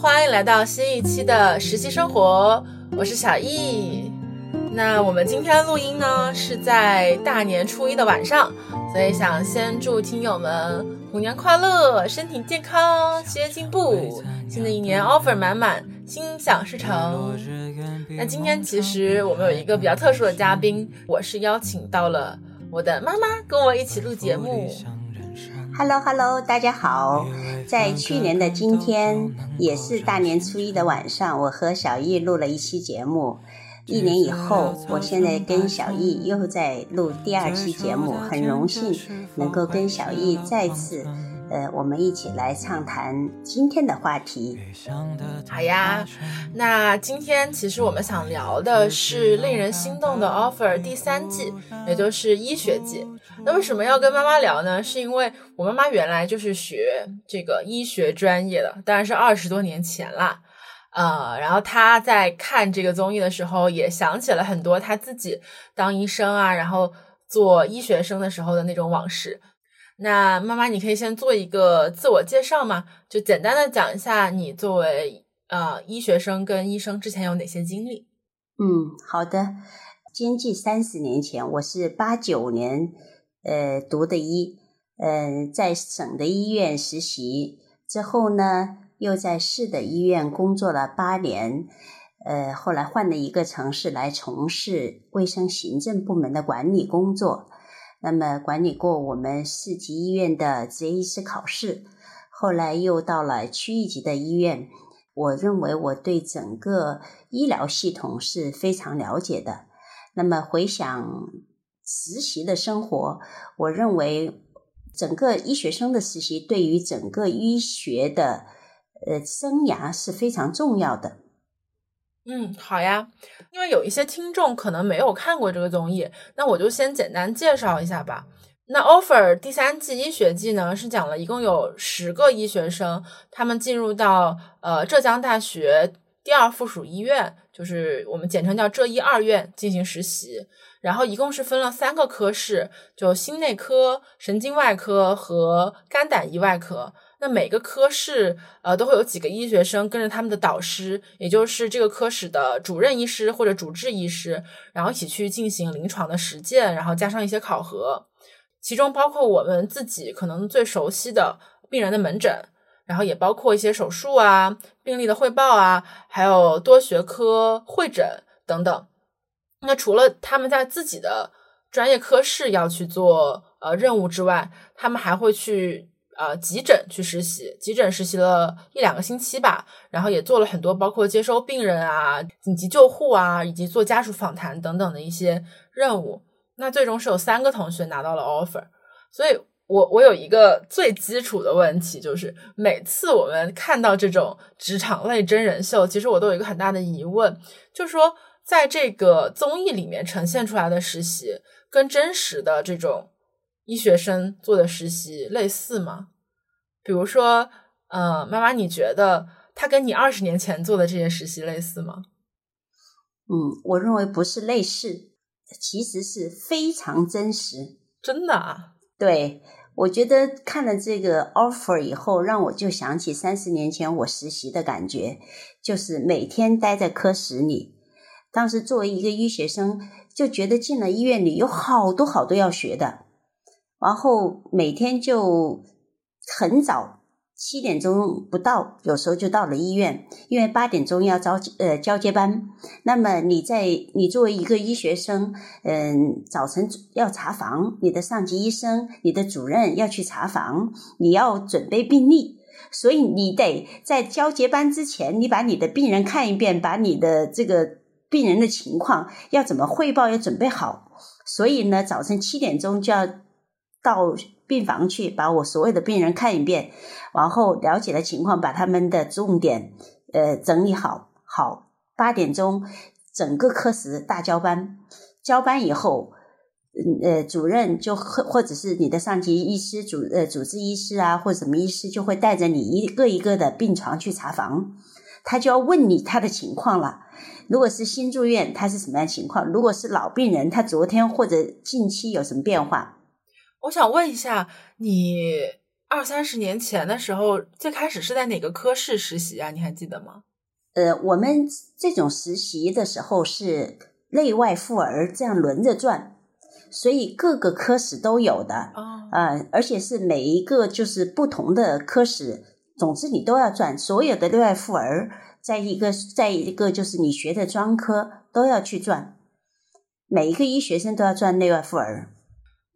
欢迎来到新一期的实习生活，我是小易。那我们今天录音呢是在大年初一的晚上，所以想先祝听友们虎年快乐，身体健康，学业进步，新的一年 offer 满满，心想事成。那今天其实我们有一个比较特殊的嘉宾，我是邀请到了我的妈妈跟我一起录节目。Hello Hello，大家好！在去年的今天，也是大年初一的晚上，我和小易录了一期节目。一年以后，我现在跟小易又在录第二期节目，很荣幸能够跟小易再次。呃，我们一起来畅谈今天的话题。好呀，那今天其实我们想聊的是令人心动的 offer 第三季，也就是医学季。那为什么要跟妈妈聊呢？是因为我妈妈原来就是学这个医学专业的，当然是二十多年前啦。呃，然后她在看这个综艺的时候，也想起了很多她自己当医生啊，然后做医学生的时候的那种往事。那妈妈，你可以先做一个自我介绍吗？就简单的讲一下你作为呃医学生跟医生之前有哪些经历？嗯，好的。经济三十年前，我是八九年呃读的医，呃在省的医院实习之后呢，又在市的医院工作了八年，呃后来换了一个城市来从事卫生行政部门的管理工作。那么管理过我们市级医院的执业医师考试，后来又到了区一级的医院。我认为我对整个医疗系统是非常了解的。那么回想实习的生活，我认为整个医学生的实习对于整个医学的呃生涯是非常重要的。嗯，好呀，因为有一些听众可能没有看过这个综艺，那我就先简单介绍一下吧。那 offer 第三季医学季呢，是讲了一共有十个医学生，他们进入到呃浙江大学第二附属医院，就是我们简称叫浙医二院进行实习，然后一共是分了三个科室，就心内科、神经外科和肝胆胰外科。那每个科室，呃，都会有几个医学生跟着他们的导师，也就是这个科室的主任医师或者主治医师，然后一起去进行临床的实践，然后加上一些考核，其中包括我们自己可能最熟悉的病人的门诊，然后也包括一些手术啊、病例的汇报啊，还有多学科会诊等等。那除了他们在自己的专业科室要去做呃任务之外，他们还会去。呃，急诊去实习，急诊实习了一两个星期吧，然后也做了很多，包括接收病人啊、紧急救护啊，以及做家属访谈等等的一些任务。那最终是有三个同学拿到了 offer，所以我我有一个最基础的问题，就是每次我们看到这种职场类真人秀，其实我都有一个很大的疑问，就是说在这个综艺里面呈现出来的实习，跟真实的这种。医学生做的实习类似吗？比如说，呃，妈妈，你觉得他跟你二十年前做的这些实习类似吗？嗯，我认为不是类似，其实是非常真实。真的啊？对，我觉得看了这个 offer 以后，让我就想起三十年前我实习的感觉，就是每天待在科室里。当时作为一个医学生，就觉得进了医院里有好多好多要学的。然后每天就很早，七点钟不到，有时候就到了医院，因为八点钟要招呃交接班。那么你在你作为一个医学生，嗯，早晨要查房，你的上级医生、你的主任要去查房，你要准备病历，所以你得在交接班之前，你把你的病人看一遍，把你的这个病人的情况要怎么汇报要准备好。所以呢，早晨七点钟就要。到病房去，把我所有的病人看一遍，然后了解了情况，把他们的重点呃整理好。好，八点钟整个科室大交班，交班以后，呃，主任就或或者是你的上级医师、主呃主治医师啊，或者什么医师，就会带着你一个一个的病床去查房，他就要问你他的情况了。如果是新住院，他是什么样情况？如果是老病人，他昨天或者近期有什么变化？我想问一下，你二三十年前的时候，最开始是在哪个科室实习啊？你还记得吗？呃，我们这种实习的时候是内外妇儿这样轮着转，所以各个科室都有的。哦，呃，而且是每一个就是不同的科室，总之你都要转。所有的内外妇儿，在一个在一个就是你学的专科都要去转，每一个医学生都要转内外妇儿。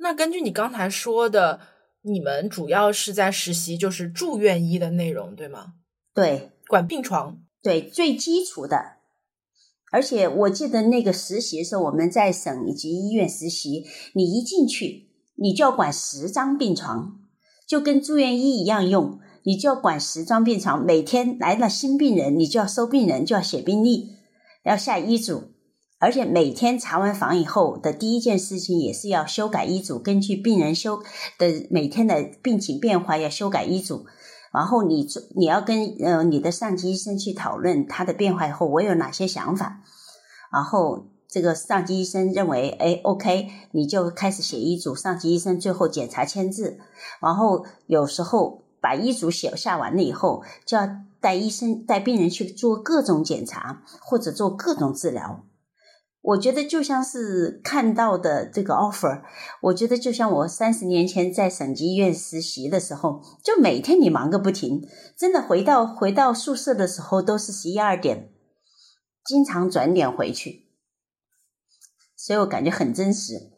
那根据你刚才说的，你们主要是在实习就是住院医的内容，对吗？对管病床。对，最基础的。而且我记得那个实习的时候，我们在省以及医院实习，你一进去，你就要管十张病床，就跟住院医一样用，你就要管十张病床。每天来了新病人，你就要收病人，就要写病历，要下医嘱。而且每天查完房以后的第一件事情，也是要修改医嘱，根据病人修的每天的病情变化，要修改医嘱。然后你你要跟呃你的上级医生去讨论他的变化以后，我有哪些想法。然后这个上级医生认为，哎，OK，你就开始写医嘱。上级医生最后检查签字。然后有时候把医嘱写下完了以后，就要带医生带病人去做各种检查或者做各种治疗。我觉得就像是看到的这个 offer，我觉得就像我三十年前在省级医院实习的时候，就每天你忙个不停，真的回到回到宿舍的时候都是十一二点，经常转点回去，所以我感觉很真实。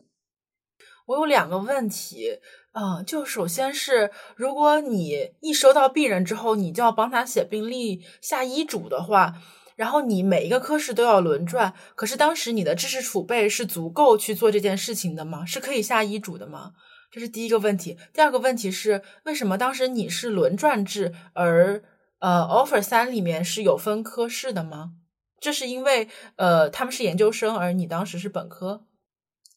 我有两个问题，嗯，就首先是，如果你一收到病人之后，你就要帮他写病历、下医嘱的话。然后你每一个科室都要轮转，可是当时你的知识储备是足够去做这件事情的吗？是可以下医嘱的吗？这是第一个问题。第二个问题是，为什么当时你是轮转制，而呃 offer 三里面是有分科室的吗？这是因为呃他们是研究生，而你当时是本科。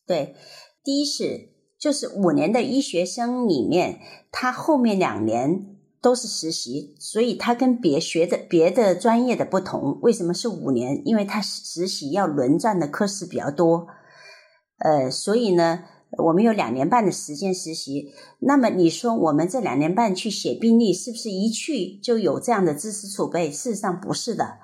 对，第一是就是五年的医学生里面，他后面两年。都是实习，所以他跟别学的别的专业的不同。为什么是五年？因为他实习要轮转的科室比较多，呃，所以呢，我们有两年半的时间实习。那么你说我们这两年半去写病历，是不是一去就有这样的知识储备？事实上不是的。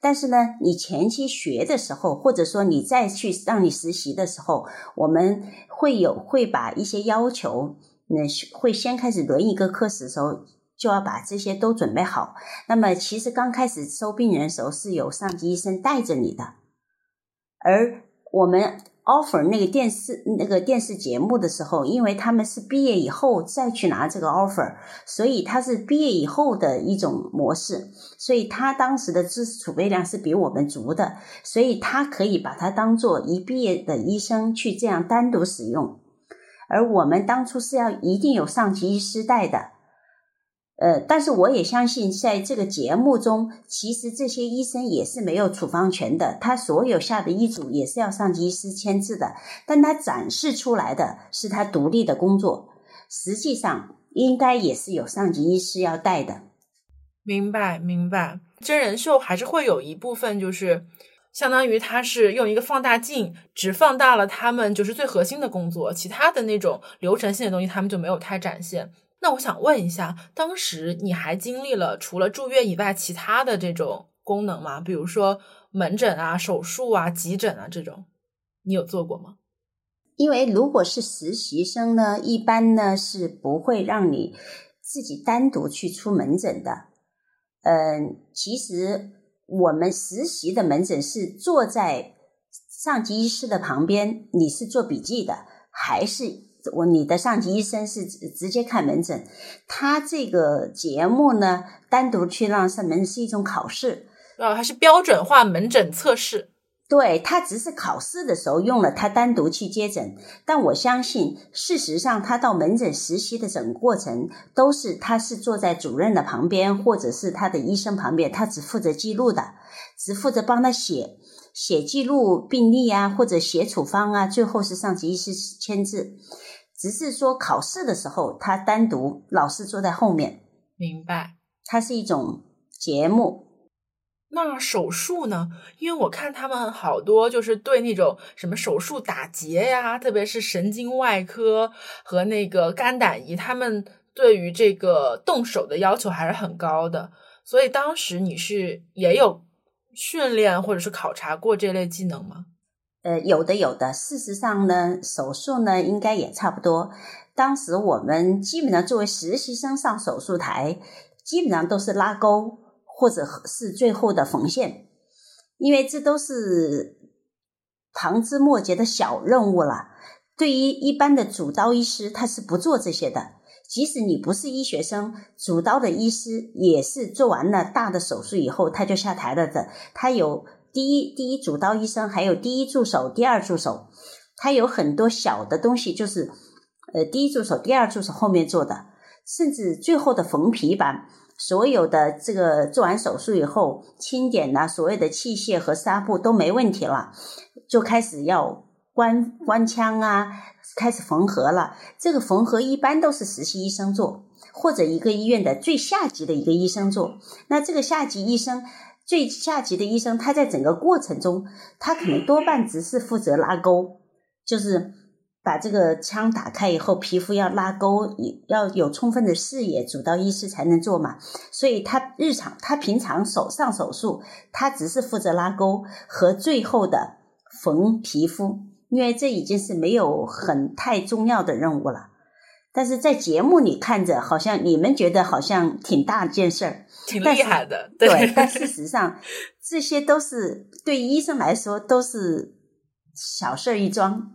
但是呢，你前期学的时候，或者说你再去让你实习的时候，我们会有会把一些要求，那会先开始轮一个科室的时候。就要把这些都准备好。那么，其实刚开始收病人的时候是有上级医生带着你的，而我们 offer 那个电视那个电视节目的时候，因为他们是毕业以后再去拿这个 offer，所以他是毕业以后的一种模式，所以他当时的知识储备量是比我们足的，所以他可以把它当做一毕业的医生去这样单独使用，而我们当初是要一定有上级医师带的。呃，但是我也相信，在这个节目中，其实这些医生也是没有处方权的，他所有下的医嘱也是要上级医师签字的。但他展示出来的是他独立的工作，实际上应该也是有上级医师要带的。明白，明白。真人秀还是会有一部分，就是相当于他是用一个放大镜，只放大了他们就是最核心的工作，其他的那种流程性的东西，他们就没有太展现。那我想问一下，当时你还经历了除了住院以外其他的这种功能吗？比如说门诊啊、手术啊、急诊啊这种，你有做过吗？因为如果是实习生呢，一般呢是不会让你自己单独去出门诊的。嗯，其实我们实习的门诊是坐在上级医师的旁边，你是做笔记的，还是？我你的上级医生是直接看门诊，他这个节目呢，单独去让上门是一种考试，呃，还是标准化门诊测试？对他只是考试的时候用了他单独去接诊，但我相信事实上他到门诊实习的整个过程都是他是坐在主任的旁边或者是他的医生旁边，他只负责记录的，只负责帮他写写记录病历啊，或者写处方啊，最后是上级医师签字。只是说考试的时候，他单独老师坐在后面。明白，它是一种节目。那手术呢？因为我看他们好多就是对那种什么手术打结呀，特别是神经外科和那个肝胆胰，他们对于这个动手的要求还是很高的。所以当时你是也有训练或者是考察过这类技能吗？呃，有的有的。事实上呢，手术呢应该也差不多。当时我们基本上作为实习生上手术台，基本上都是拉钩或者是最后的缝线，因为这都是旁枝末节的小任务了。对于一般的主刀医师，他是不做这些的。即使你不是医学生，主刀的医师也是做完了大的手术以后他就下台了的。他有第一第一主刀医生，还有第一助手、第二助手，他有很多小的东西，就是。呃，第一助手、第二助手后面做的，甚至最后的缝皮板，所有的这个做完手术以后清点呐，所有的器械和纱布都没问题了，就开始要关关枪啊，开始缝合了。这个缝合一般都是实习医生做，或者一个医院的最下级的一个医生做。那这个下级医生，最下级的医生，他在整个过程中，他可能多半只是负责拉钩，就是。把这个枪打开以后，皮肤要拉钩，要有充分的视野，主刀医师才能做嘛。所以他日常，他平常手上手术，他只是负责拉钩和最后的缝皮肤，因为这已经是没有很太重要的任务了。但是在节目里看着，好像你们觉得好像挺大件事儿，挺厉害的，对。但事实上，这些都是对医生来说都是小事儿一桩。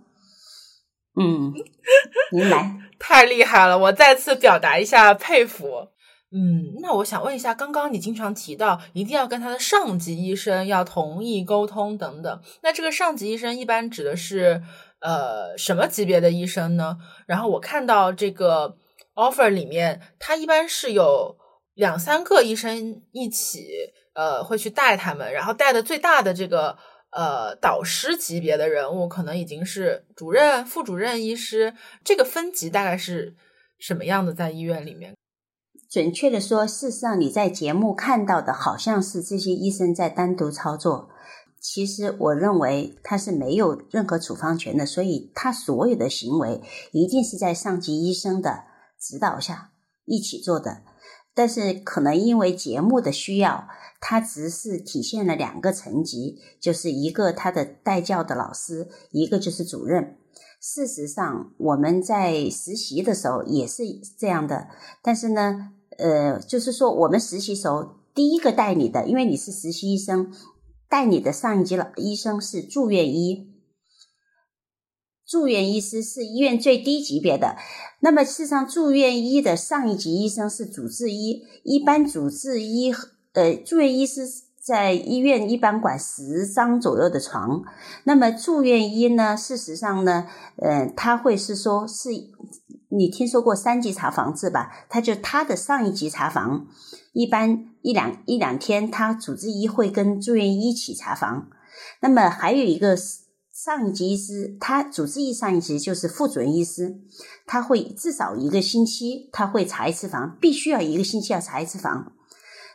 嗯，您来，太厉害了！我再次表达一下佩服。嗯，那我想问一下，刚刚你经常提到一定要跟他的上级医生要同意沟通等等，那这个上级医生一般指的是呃什么级别的医生呢？然后我看到这个 offer 里面，他一般是有两三个医生一起呃会去带他们，然后带的最大的这个。呃，导师级别的人物可能已经是主任、副主任医师，这个分级大概是什么样的？在医院里面，准确的说，事实上你在节目看到的好像是这些医生在单独操作，其实我认为他是没有任何处方权的，所以他所有的行为一定是在上级医生的指导下一起做的。但是可能因为节目的需要。他只是体现了两个层级，就是一个他的带教的老师，一个就是主任。事实上，我们在实习的时候也是这样的。但是呢，呃，就是说我们实习时候第一个带你的，因为你是实习医生，带你的上一级老医生是住院医，住院医师是医院最低级别的。那么事实上，住院医的上一级医生是主治医，一般主治医。呃，住院医师在医院一般管十张左右的床。那么住院医呢，事实上呢，呃，他会是说，是你听说过三级查房制吧？他就他的上一级查房，一般一两一两天，他主治医会跟住院医一起查房。那么还有一个上一级医师，他主治医上一级就是副主任医师，他会至少一个星期他会查一次房，必须要一个星期要查一次房。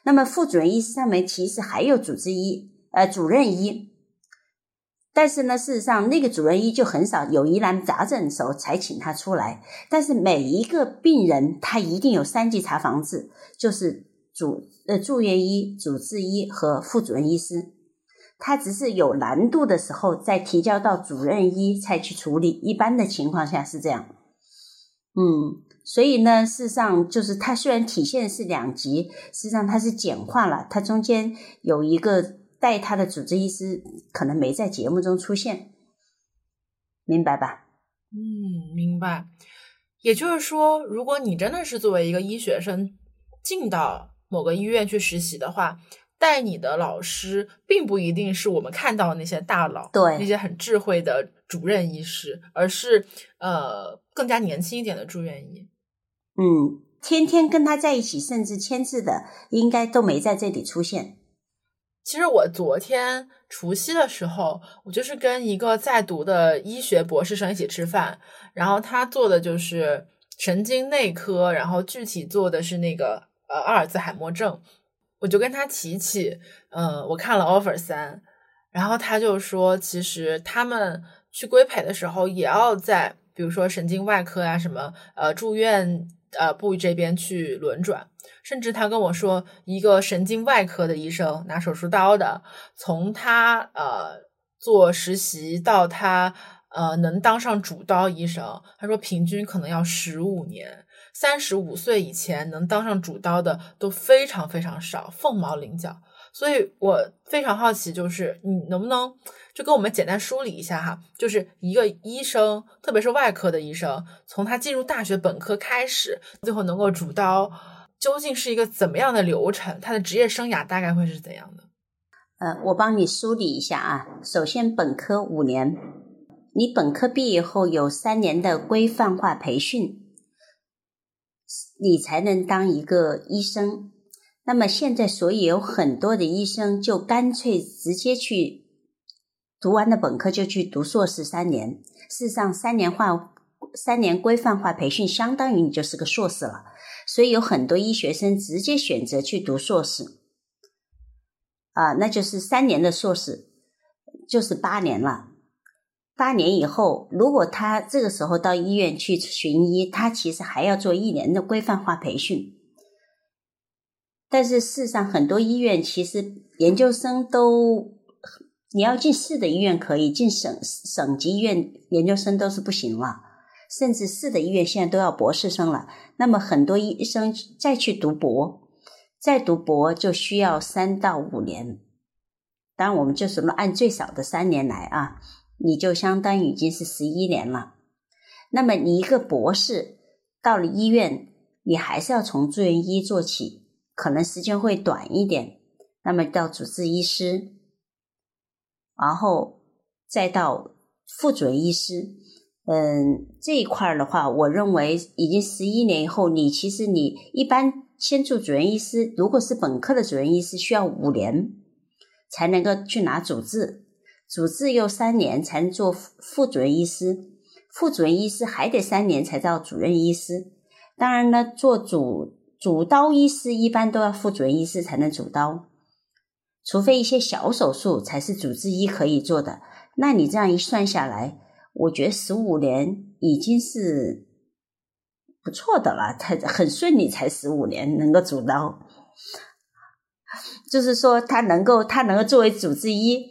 那么副主任医师上面其实还有主治医，呃，主任医，但是呢，事实上那个主任医就很少有疑难杂症的时候才请他出来。但是每一个病人他一定有三级查房制，就是主呃住院医、主治医和副主任医师，他只是有难度的时候再提交到主任医才去处理。一般的情况下是这样，嗯。所以呢，事实上就是它虽然体现是两级，实际上它是简化了。它中间有一个带他的主治医师，可能没在节目中出现，明白吧？嗯，明白。也就是说，如果你真的是作为一个医学生进到某个医院去实习的话，带你的老师并不一定是我们看到的那些大佬，对那些很智慧的主任医师，而是呃更加年轻一点的住院医。嗯，天天跟他在一起，甚至签字的，应该都没在这里出现。其实我昨天除夕的时候，我就是跟一个在读的医学博士生一起吃饭，然后他做的就是神经内科，然后具体做的是那个呃阿尔兹海默症。我就跟他提起，嗯，我看了 offer 三，然后他就说，其实他们去规培的时候，也要在比如说神经外科啊什么，呃住院。呃部这边去轮转。甚至他跟我说，一个神经外科的医生拿手术刀的，从他呃做实习到他呃能当上主刀医生，他说平均可能要十五年。三十五岁以前能当上主刀的都非常非常少，凤毛麟角。所以我非常好奇，就是你能不能就跟我们简单梳理一下哈，就是一个医生，特别是外科的医生，从他进入大学本科开始，最后能够主刀，究竟是一个怎么样的流程？他的职业生涯大概会是怎样的？呃，我帮你梳理一下啊。首先，本科五年，你本科毕业后有三年的规范化培训，你才能当一个医生。那么现在，所以有很多的医生就干脆直接去读完了本科就去读硕士三年。事实上，三年化、三年规范化培训相当于你就是个硕士了。所以有很多医学生直接选择去读硕士，啊，那就是三年的硕士，就是八年了。八年以后，如果他这个时候到医院去巡医，他其实还要做一年的规范化培训。但是事实上，很多医院其实研究生都，你要进市的医院可以，进省省级医院研究生都是不行了。甚至市的医院现在都要博士生了。那么很多医生再去读博，再读博就需要三到五年。当然，我们就是按最少的三年来啊，你就相当于已经是十一年了。那么你一个博士到了医院，你还是要从住院医做起。可能时间会短一点，那么到主治医师，然后再到副主任医师。嗯，这一块的话，我认为已经十一年以后，你其实你一般先做主任医师，如果是本科的主任医师，需要五年才能够去拿主治，主治又三年才能做副主任医师，副主任医师还得三年才到主任医师。当然呢，做主。主刀医师一般都要副主任医师才能主刀，除非一些小手术才是主治医可以做的。那你这样一算下来，我觉得十五年已经是不错的了，他很顺利，才十五年能够主刀，就是说他能够他能够作为主治医，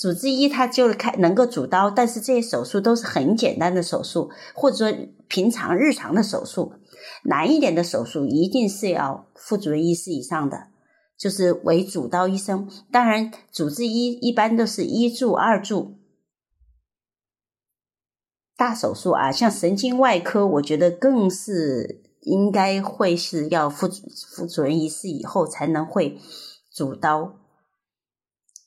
主治医他就开能够主刀，但是这些手术都是很简单的手术，或者说平常日常的手术。难一点的手术一定是要副主任医师以上的，就是为主刀医生。当然，主治医一般都是一助、二助。大手术啊，像神经外科，我觉得更是应该会是要副副主任医师以后才能会主刀。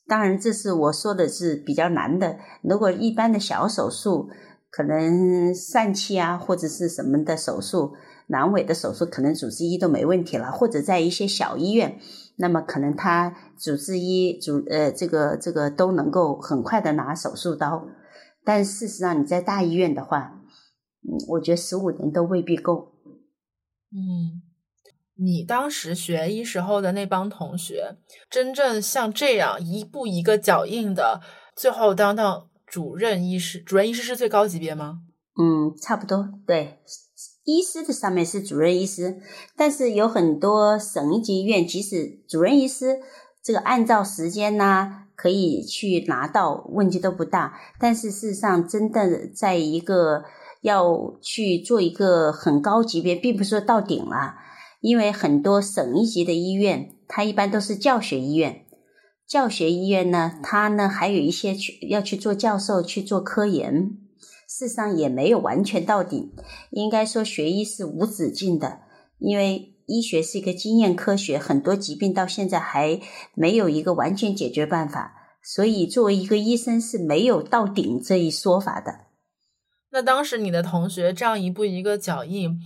当然，这是我说的是比较难的。如果一般的小手术，可能疝气啊或者是什么的手术。阑尾的手术可能主治医都没问题了，或者在一些小医院，那么可能他主治医主呃这个这个都能够很快的拿手术刀，但事实上你在大医院的话，嗯，我觉得十五年都未必够。嗯，你当时学医时候的那帮同学，真正像这样一步一个脚印的，最后当到主任医师，主任医师是最高级别吗？嗯，差不多，对。医师的上面是主任医师，但是有很多省一级医院，即使主任医师这个按照时间呢，可以去拿到，问题都不大。但是事实上，真的在一个要去做一个很高级别，并不是说到顶了，因为很多省一级的医院，它一般都是教学医院。教学医院呢，它呢还有一些去要去做教授，去做科研。事实上也没有完全到顶，应该说学医是无止境的，因为医学是一个经验科学，很多疾病到现在还没有一个完全解决办法，所以作为一个医生是没有到顶这一说法的。那当时你的同学这样一步一个脚印，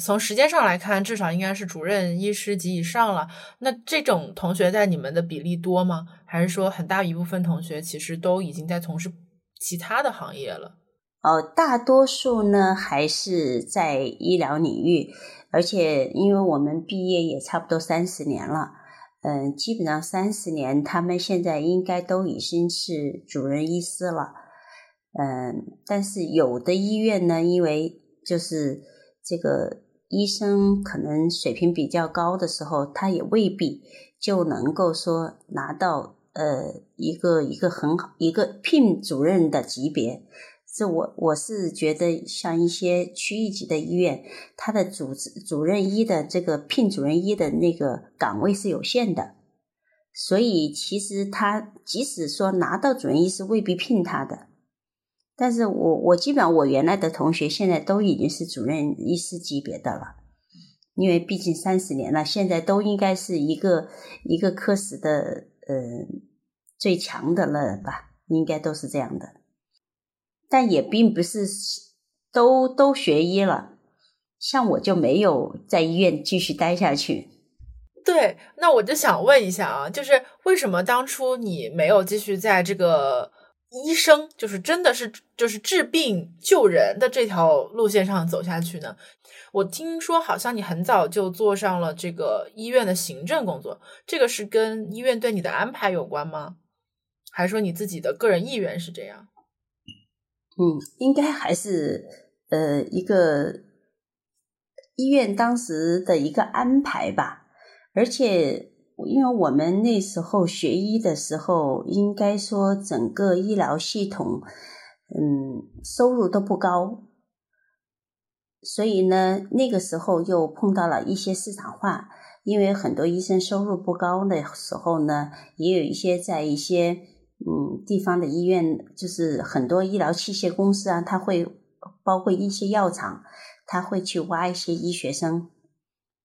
从时间上来看，至少应该是主任医师级以上了。那这种同学在你们的比例多吗？还是说很大一部分同学其实都已经在从事其他的行业了？哦，大多数呢还是在医疗领域，而且因为我们毕业也差不多三十年了，嗯，基本上三十年，他们现在应该都已经是主任医师了，嗯，但是有的医院呢，因为就是这个医生可能水平比较高的时候，他也未必就能够说拿到呃一个一个很好一个聘主任的级别。这我我是觉得，像一些区域级的医院，他的主主任医的这个聘主任医的那个岗位是有限的，所以其实他即使说拿到主任医师，未必聘他的。但是我我基本上我原来的同学现在都已经是主任医师级别的了，因为毕竟三十年了，现在都应该是一个一个科室的呃最强的了吧，应该都是这样的。但也并不是都都学医了，像我就没有在医院继续待下去。对，那我就想问一下啊，就是为什么当初你没有继续在这个？医生就是真的是就是治病救人的这条路线上走下去呢？我听说好像你很早就做上了这个医院的行政工作，这个是跟医院对你的安排有关吗？还是说你自己的个人意愿是这样？嗯，应该还是呃一个医院当时的一个安排吧，而且。因为我们那时候学医的时候，应该说整个医疗系统，嗯，收入都不高，所以呢，那个时候又碰到了一些市场化。因为很多医生收入不高的时候呢，也有一些在一些嗯地方的医院，就是很多医疗器械公司啊，他会包括一些药厂，他会去挖一些医学生。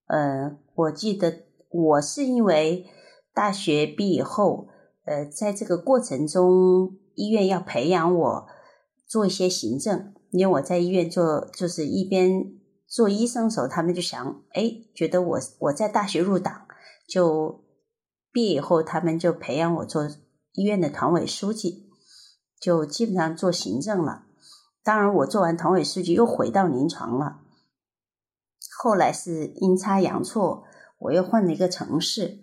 呃，我记得。我是因为大学毕业以后，呃，在这个过程中，医院要培养我做一些行政。因为我在医院做，就是一边做医生的时候，他们就想，哎，觉得我我在大学入党，就毕业以后，他们就培养我做医院的团委书记，就基本上做行政了。当然，我做完团委书记又回到临床了。后来是阴差阳错。我又换了一个城市，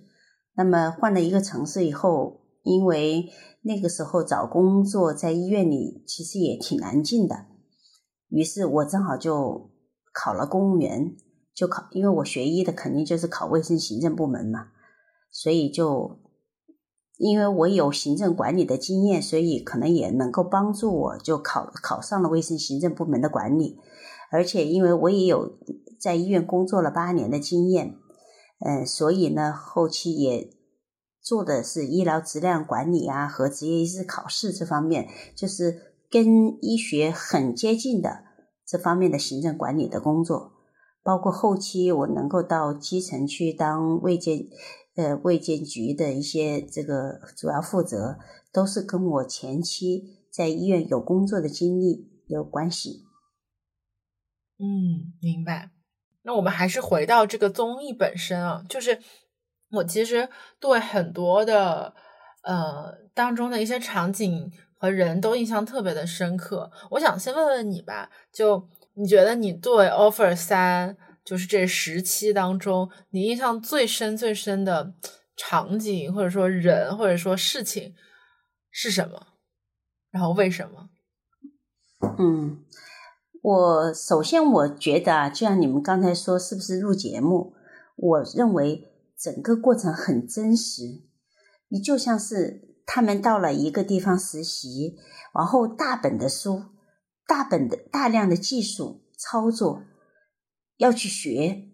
那么换了一个城市以后，因为那个时候找工作在医院里其实也挺难进的，于是我正好就考了公务员，就考，因为我学医的肯定就是考卫生行政部门嘛，所以就因为我有行政管理的经验，所以可能也能够帮助我，就考考上了卫生行政部门的管理，而且因为我也有在医院工作了八年的经验。嗯，所以呢，后期也做的是医疗质量管理啊和执业医师考试这方面，就是跟医学很接近的这方面的行政管理的工作，包括后期我能够到基层去当卫健呃卫健局的一些这个主要负责，都是跟我前期在医院有工作的经历有关系。嗯，明白。那我们还是回到这个综艺本身啊，就是我其实对很多的呃当中的一些场景和人都印象特别的深刻。我想先问问你吧，就你觉得你对 offer 三就是这十期当中，你印象最深最深的场景或者说人或者说事情是什么？然后为什么？嗯。我首先我觉得啊，就像你们刚才说，是不是录节目？我认为整个过程很真实。你就像是他们到了一个地方实习，然后大本的书、大本的大量的技术操作要去学，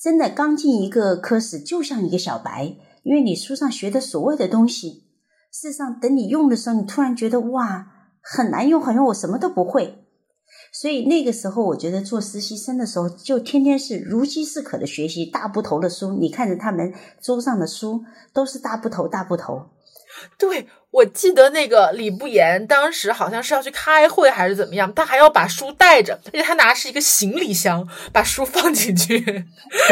真的刚进一个科室就像一个小白，因为你书上学的所有的东西，事实上等你用的时候，你突然觉得哇，很难用，好像我什么都不会。所以那个时候，我觉得做实习生的时候，就天天是如饥似渴的学习大部头的书。你看着他们桌上的书，都是大部头、大部头。对，我记得那个李不言当时好像是要去开会还是怎么样，他还要把书带着，而且他拿是一个行李箱，把书放进去，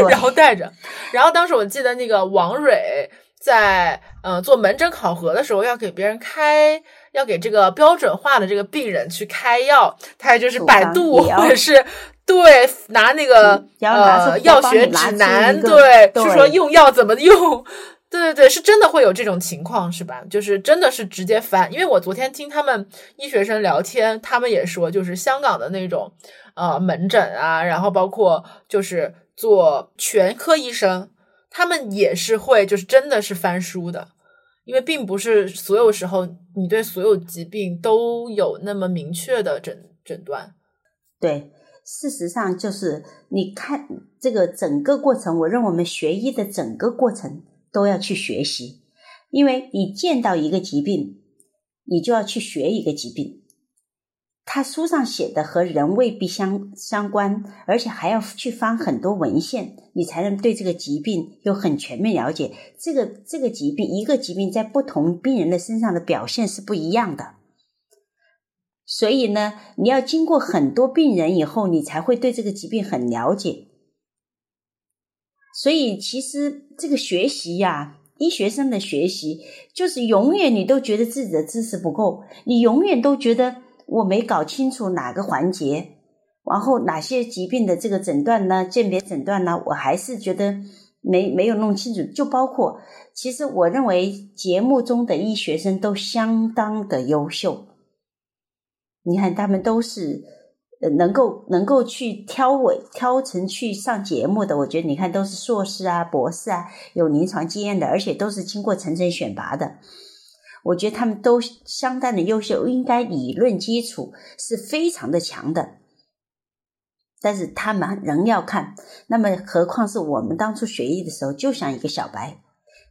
然后带着。然后当时我记得那个王蕊在呃做门诊考核的时候，要给别人开。要给这个标准化的这个病人去开药，他就是百度或者是对拿那个呃药学指南，对，就说用药怎么用，对对对，是真的会有这种情况是吧？就是真的是直接翻，因为我昨天听他们医学生聊天，他们也说，就是香港的那种呃门诊啊，然后包括就是做全科医生，他们也是会就是真的是翻书的，因为并不是所有时候你对所有疾病都有那么明确的诊诊断。对，事实上就是你看这个整个过程，我认为我们学医的整个过程都要去学习，因为你见到一个疾病。你就要去学一个疾病，他书上写的和人未必相相关，而且还要去翻很多文献，你才能对这个疾病有很全面了解。这个这个疾病，一个疾病在不同病人的身上的表现是不一样的，所以呢，你要经过很多病人以后，你才会对这个疾病很了解。所以，其实这个学习呀。医学生的学习就是永远你都觉得自己的知识不够，你永远都觉得我没搞清楚哪个环节，然后哪些疾病的这个诊断呢、鉴别诊断呢，我还是觉得没没有弄清楚。就包括，其实我认为节目中的医学生都相当的优秀，你看他们都是。呃，能够能够去挑委挑成去上节目的，我觉得你看都是硕士啊、博士啊，有临床经验的，而且都是经过层层选拔的。我觉得他们都相当的优秀，应该理论基础是非常的强的。但是他们仍要看，那么何况是我们当初学医的时候，就像一个小白，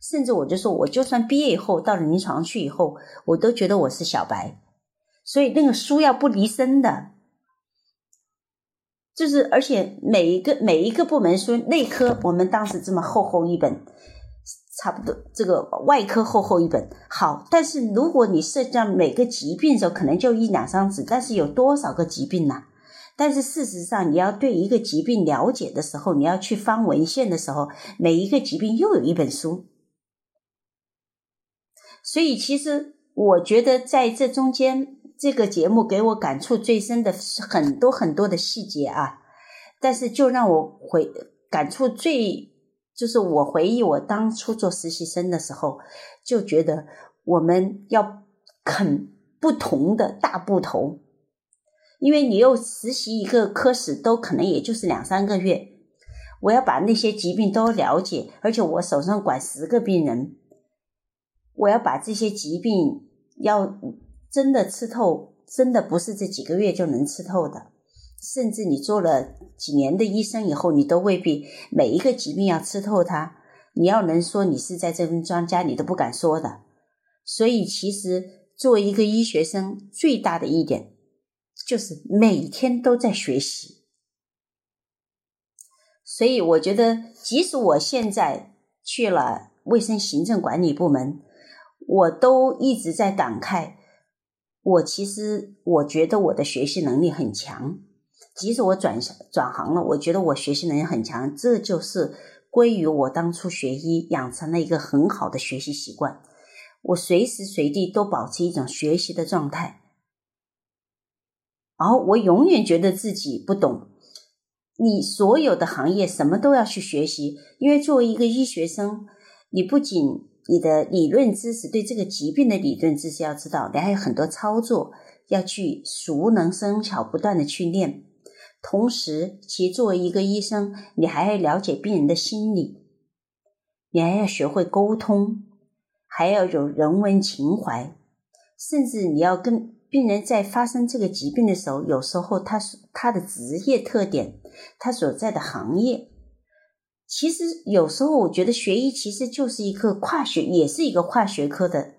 甚至我就说，我就算毕业以后到了临床去以后，我都觉得我是小白。所以那个书要不离身的。就是，而且每一个每一个部门说内科，我们当时这么厚厚一本，差不多这个外科厚厚一本好。但是如果你涉及到每个疾病的时候，可能就一两张纸，但是有多少个疾病呢？但是事实上，你要对一个疾病了解的时候，你要去翻文献的时候，每一个疾病又有一本书。所以，其实我觉得在这中间。这个节目给我感触最深的是很多很多的细节啊，但是就让我回感触最就是我回忆我当初做实习生的时候，就觉得我们要啃不同的大部头，因为你又实习一个科室都可能也就是两三个月，我要把那些疾病都了解，而且我手上管十个病人，我要把这些疾病要。真的吃透，真的不是这几个月就能吃透的。甚至你做了几年的医生以后，你都未必每一个疾病要吃透它。你要能说你是在这份专家，你都不敢说的。所以，其实作为一个医学生，最大的一点就是每天都在学习。所以，我觉得，即使我现在去了卫生行政管理部门，我都一直在感慨。我其实我觉得我的学习能力很强，即使我转转行了，我觉得我学习能力很强，这就是归于我当初学医养成了一个很好的学习习惯。我随时随地都保持一种学习的状态，而我永远觉得自己不懂。你所有的行业什么都要去学习，因为作为一个医学生，你不仅你的理论知识，对这个疾病的理论知识要知道，你还有很多操作要去熟能生巧，不断的去练。同时，其作为一个医生，你还要了解病人的心理，你还要学会沟通，还要有人文情怀，甚至你要跟病人在发生这个疾病的时候，有时候他他的职业特点，他所在的行业。其实有时候我觉得学医其实就是一个跨学，也是一个跨学科的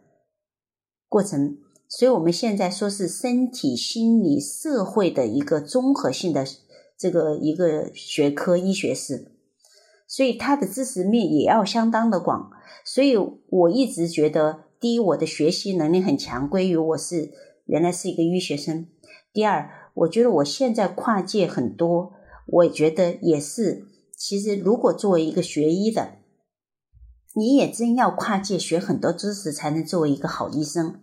过程。所以我们现在说是身体、心理、社会的一个综合性的这个一个学科医学史，所以它的知识面也要相当的广。所以我一直觉得，第一，我的学习能力很强，归于我是原来是一个医学生；第二，我觉得我现在跨界很多，我觉得也是。其实，如果作为一个学医的，你也真要跨界学很多知识，才能作为一个好医生。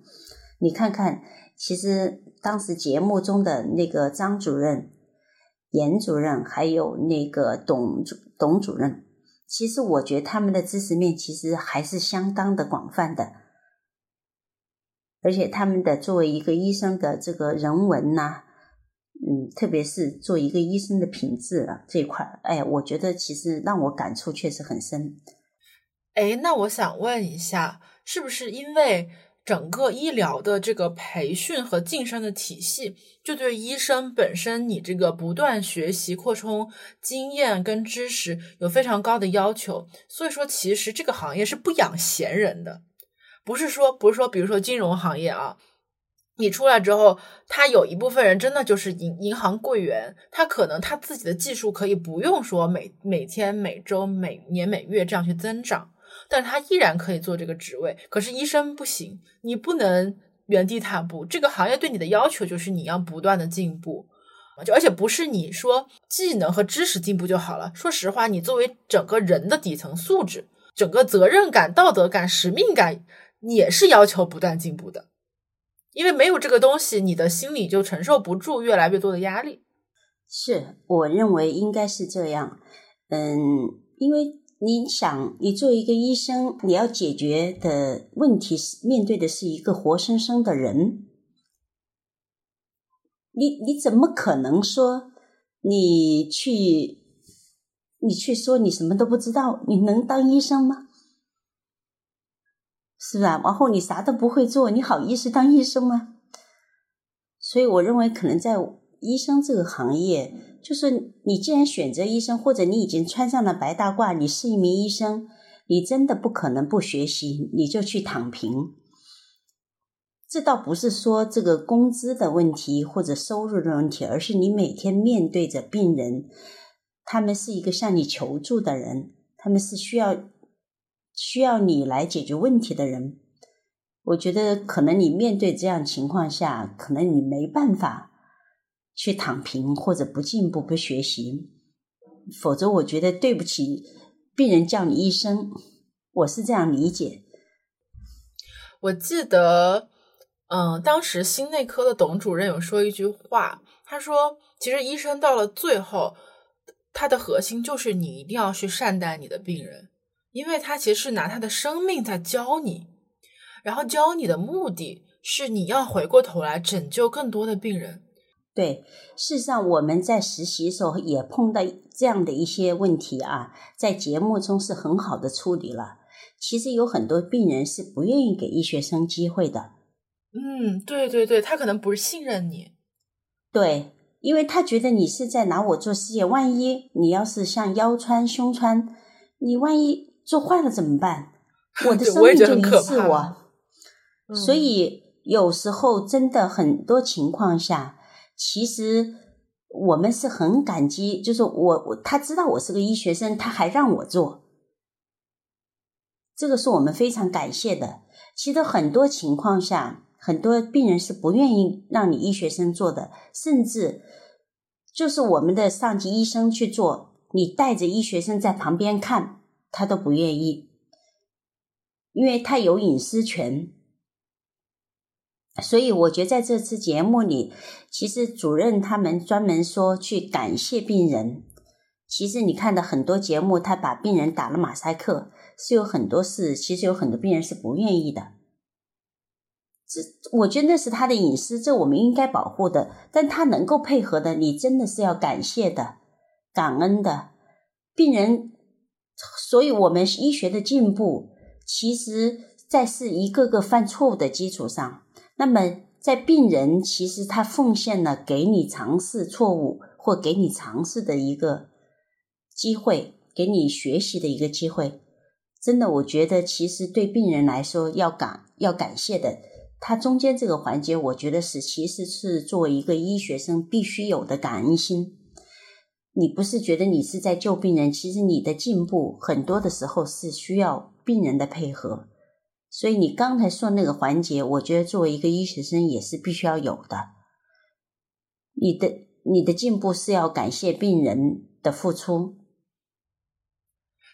你看看，其实当时节目中的那个张主任、严主任，还有那个董主董主任，其实我觉得他们的知识面其实还是相当的广泛的，而且他们的作为一个医生的这个人文呐，嗯，特别是做一个医生的品质啊这一块，哎，我觉得其实让我感触确实很深。哎，那我想问一下，是不是因为整个医疗的这个培训和晋升的体系，就对医生本身你这个不断学习、扩充经验跟知识有非常高的要求？所以说，其实这个行业是不养闲人的，不是说不是说，比如说金融行业啊，你出来之后，他有一部分人真的就是银银行柜员，他可能他自己的技术可以不用说每每天、每周、每年、每月这样去增长。但是他依然可以做这个职位，可是医生不行，你不能原地踏步。这个行业对你的要求就是你要不断的进步，就而且不是你说技能和知识进步就好了。说实话，你作为整个人的底层素质、整个责任感、道德感、使命感，也是要求不断进步的。因为没有这个东西，你的心里就承受不住越来越多的压力。是，我认为应该是这样。嗯，因为。你想，你作为一个医生，你要解决的问题是面对的是一个活生生的人，你你怎么可能说你去你去说你什么都不知道？你能当医生吗？是吧？然后你啥都不会做，你好意思当医生吗？所以我认为，可能在医生这个行业。就是你既然选择医生，或者你已经穿上了白大褂，你是一名医生，你真的不可能不学习，你就去躺平。这倒不是说这个工资的问题或者收入的问题，而是你每天面对着病人，他们是一个向你求助的人，他们是需要需要你来解决问题的人。我觉得可能你面对这样情况下，可能你没办法。去躺平或者不进步不学习，否则我觉得对不起病人叫你医生，我是这样理解。我记得，嗯，当时心内科的董主任有说一句话，他说：“其实医生到了最后，他的核心就是你一定要去善待你的病人，因为他其实是拿他的生命在教你，然后教你的目的是你要回过头来拯救更多的病人。”对，事实上我们在实习的时候也碰到这样的一些问题啊，在节目中是很好的处理了。其实有很多病人是不愿意给医学生机会的。嗯，对对对，他可能不是信任你。对，因为他觉得你是在拿我做实验，万一你要是像腰穿、胸穿，你万一做坏了怎么办？我的 生命就离世我。所以有时候真的很多情况下。其实我们是很感激，就是我我他知道我是个医学生，他还让我做，这个是我们非常感谢的。其实很多情况下，很多病人是不愿意让你医学生做的，甚至就是我们的上级医生去做，你带着医学生在旁边看，他都不愿意，因为他有隐私权。所以我觉得在这次节目里，其实主任他们专门说去感谢病人。其实你看的很多节目，他把病人打了马赛克，是有很多事，其实有很多病人是不愿意的。这我觉得那是他的隐私，这我们应该保护的。但他能够配合的，你真的是要感谢的、感恩的。病人，所以我们医学的进步，其实在是一个个犯错误的基础上。那么，在病人其实他奉献了给你尝试错误或给你尝试的一个机会，给你学习的一个机会。真的，我觉得其实对病人来说要感要感谢的，他中间这个环节，我觉得是其实是作为一个医学生必须有的感恩心。你不是觉得你是在救病人，其实你的进步很多的时候是需要病人的配合。所以你刚才说那个环节，我觉得作为一个医学生也是必须要有的。你的你的进步是要感谢病人的付出。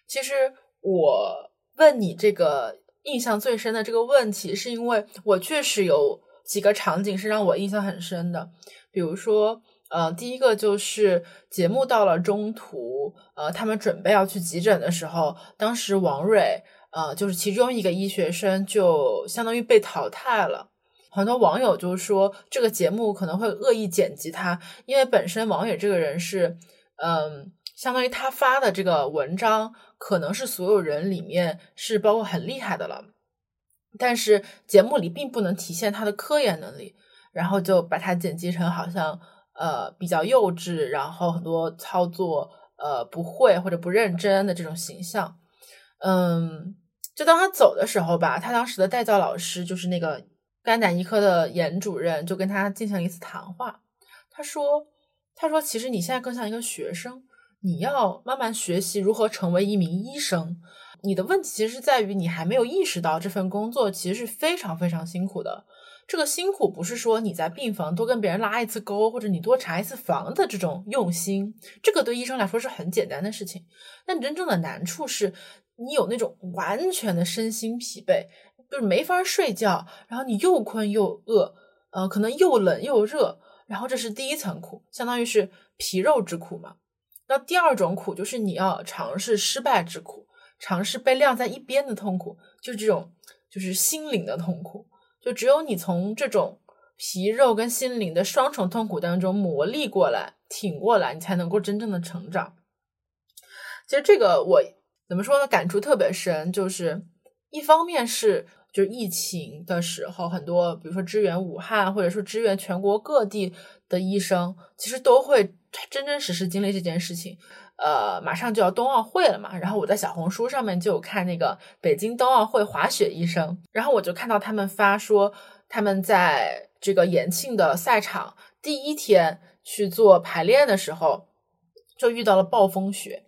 其实我问你这个印象最深的这个问题，是因为我确实有几个场景是让我印象很深的。比如说，呃，第一个就是节目到了中途，呃，他们准备要去急诊的时候，当时王蕊。呃，就是其中一个医学生就相当于被淘汰了，很多网友就是说这个节目可能会恶意剪辑他，因为本身王宇这个人是，嗯，相当于他发的这个文章可能是所有人里面是包括很厉害的了，但是节目里并不能体现他的科研能力，然后就把他剪辑成好像呃比较幼稚，然后很多操作呃不会或者不认真的这种形象，嗯。就当他走的时候吧，他当时的代教老师就是那个肝胆医科的严主任，就跟他进行了一次谈话。他说：“他说，其实你现在更像一个学生，你要慢慢学习如何成为一名医生。你的问题其实是在于你还没有意识到这份工作其实是非常非常辛苦的。这个辛苦不是说你在病房多跟别人拉一次钩，或者你多查一次房的这种用心，这个对医生来说是很简单的事情。但真正的难处是。”你有那种完全的身心疲惫，就是没法睡觉，然后你又困又饿，呃，可能又冷又热，然后这是第一层苦，相当于是皮肉之苦嘛。那第二种苦就是你要尝试失败之苦，尝试被晾在一边的痛苦，就是这种就是心灵的痛苦。就只有你从这种皮肉跟心灵的双重痛苦当中磨砺过来、挺过来，你才能够真正的成长。其实这个我。怎么说呢？感触特别深，就是一方面是就是疫情的时候，很多比如说支援武汉，或者说支援全国各地的医生，其实都会真真实实经历这件事情。呃，马上就要冬奥会了嘛，然后我在小红书上面就有看那个北京冬奥会滑雪医生，然后我就看到他们发说，他们在这个延庆的赛场第一天去做排练的时候，就遇到了暴风雪。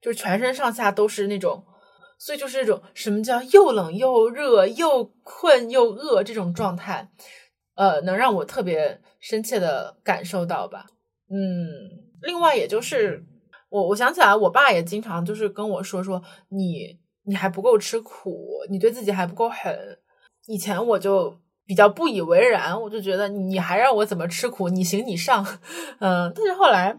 就是全身上下都是那种，所以就是那种什么叫又冷又热又困又饿这种状态，呃，能让我特别深切的感受到吧。嗯，另外也就是我我想起来，我爸也经常就是跟我说说你你还不够吃苦，你对自己还不够狠。以前我就比较不以为然，我就觉得你还让我怎么吃苦，你行你上，嗯，但是后来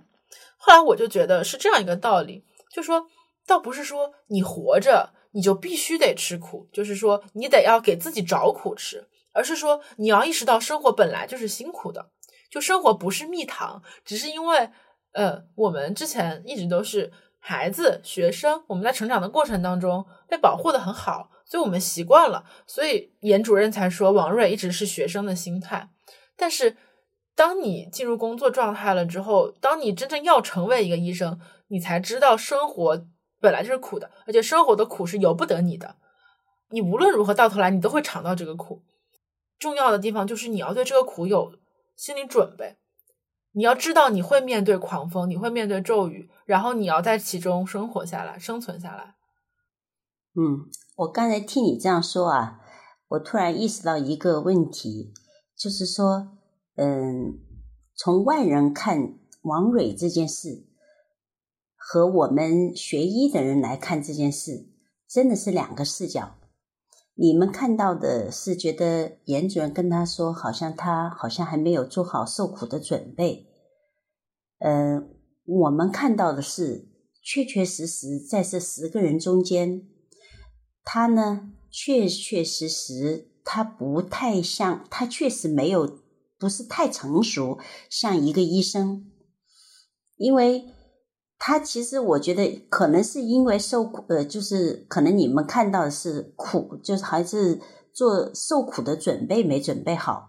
后来我就觉得是这样一个道理。就说，倒不是说你活着你就必须得吃苦，就是说你得要给自己找苦吃，而是说你要意识到生活本来就是辛苦的，就生活不是蜜糖，只是因为呃我们之前一直都是孩子学生，我们在成长的过程当中被保护的很好，所以我们习惯了，所以严主任才说王瑞一直是学生的心态，但是当你进入工作状态了之后，当你真正要成为一个医生。你才知道生活本来就是苦的，而且生活的苦是由不得你的。你无论如何到头来，你都会尝到这个苦。重要的地方就是你要对这个苦有心理准备，你要知道你会面对狂风，你会面对骤雨，然后你要在其中生活下来，生存下来。嗯，我刚才听你这样说啊，我突然意识到一个问题，就是说，嗯，从外人看王蕊这件事。和我们学医的人来看这件事，真的是两个视角。你们看到的是觉得严主任跟他说，好像他好像还没有做好受苦的准备。呃，我们看到的是，确确实实在这十个人中间，他呢，确确实实他不太像，他确实没有不是太成熟，像一个医生，因为。他其实，我觉得可能是因为受苦，呃，就是可能你们看到的是苦，就是还是做受苦的准备没准备好。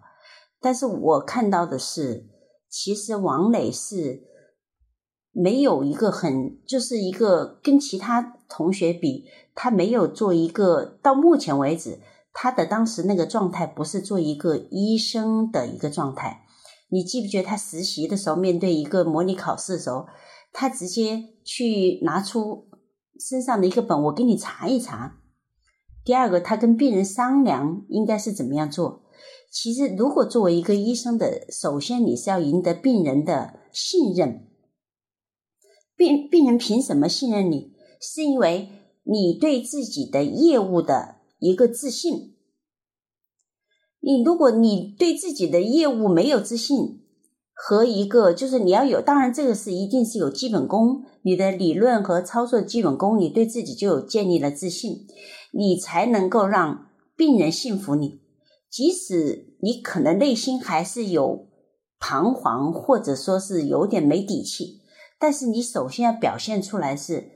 但是我看到的是，其实王磊是没有一个很，就是一个跟其他同学比，他没有做一个到目前为止，他的当时那个状态不是做一个医生的一个状态。你记不记得他实习的时候，面对一个模拟考试的时候？他直接去拿出身上的一个本，我给你查一查。第二个，他跟病人商量应该是怎么样做。其实，如果作为一个医生的，首先你是要赢得病人的信任。病病人凭什么信任你？是因为你对自己的业务的一个自信。你如果你对自己的业务没有自信，和一个就是你要有，当然这个是一定是有基本功，你的理论和操作基本功，你对自己就有建立了自信，你才能够让病人信服你。即使你可能内心还是有彷徨，或者说是有点没底气，但是你首先要表现出来是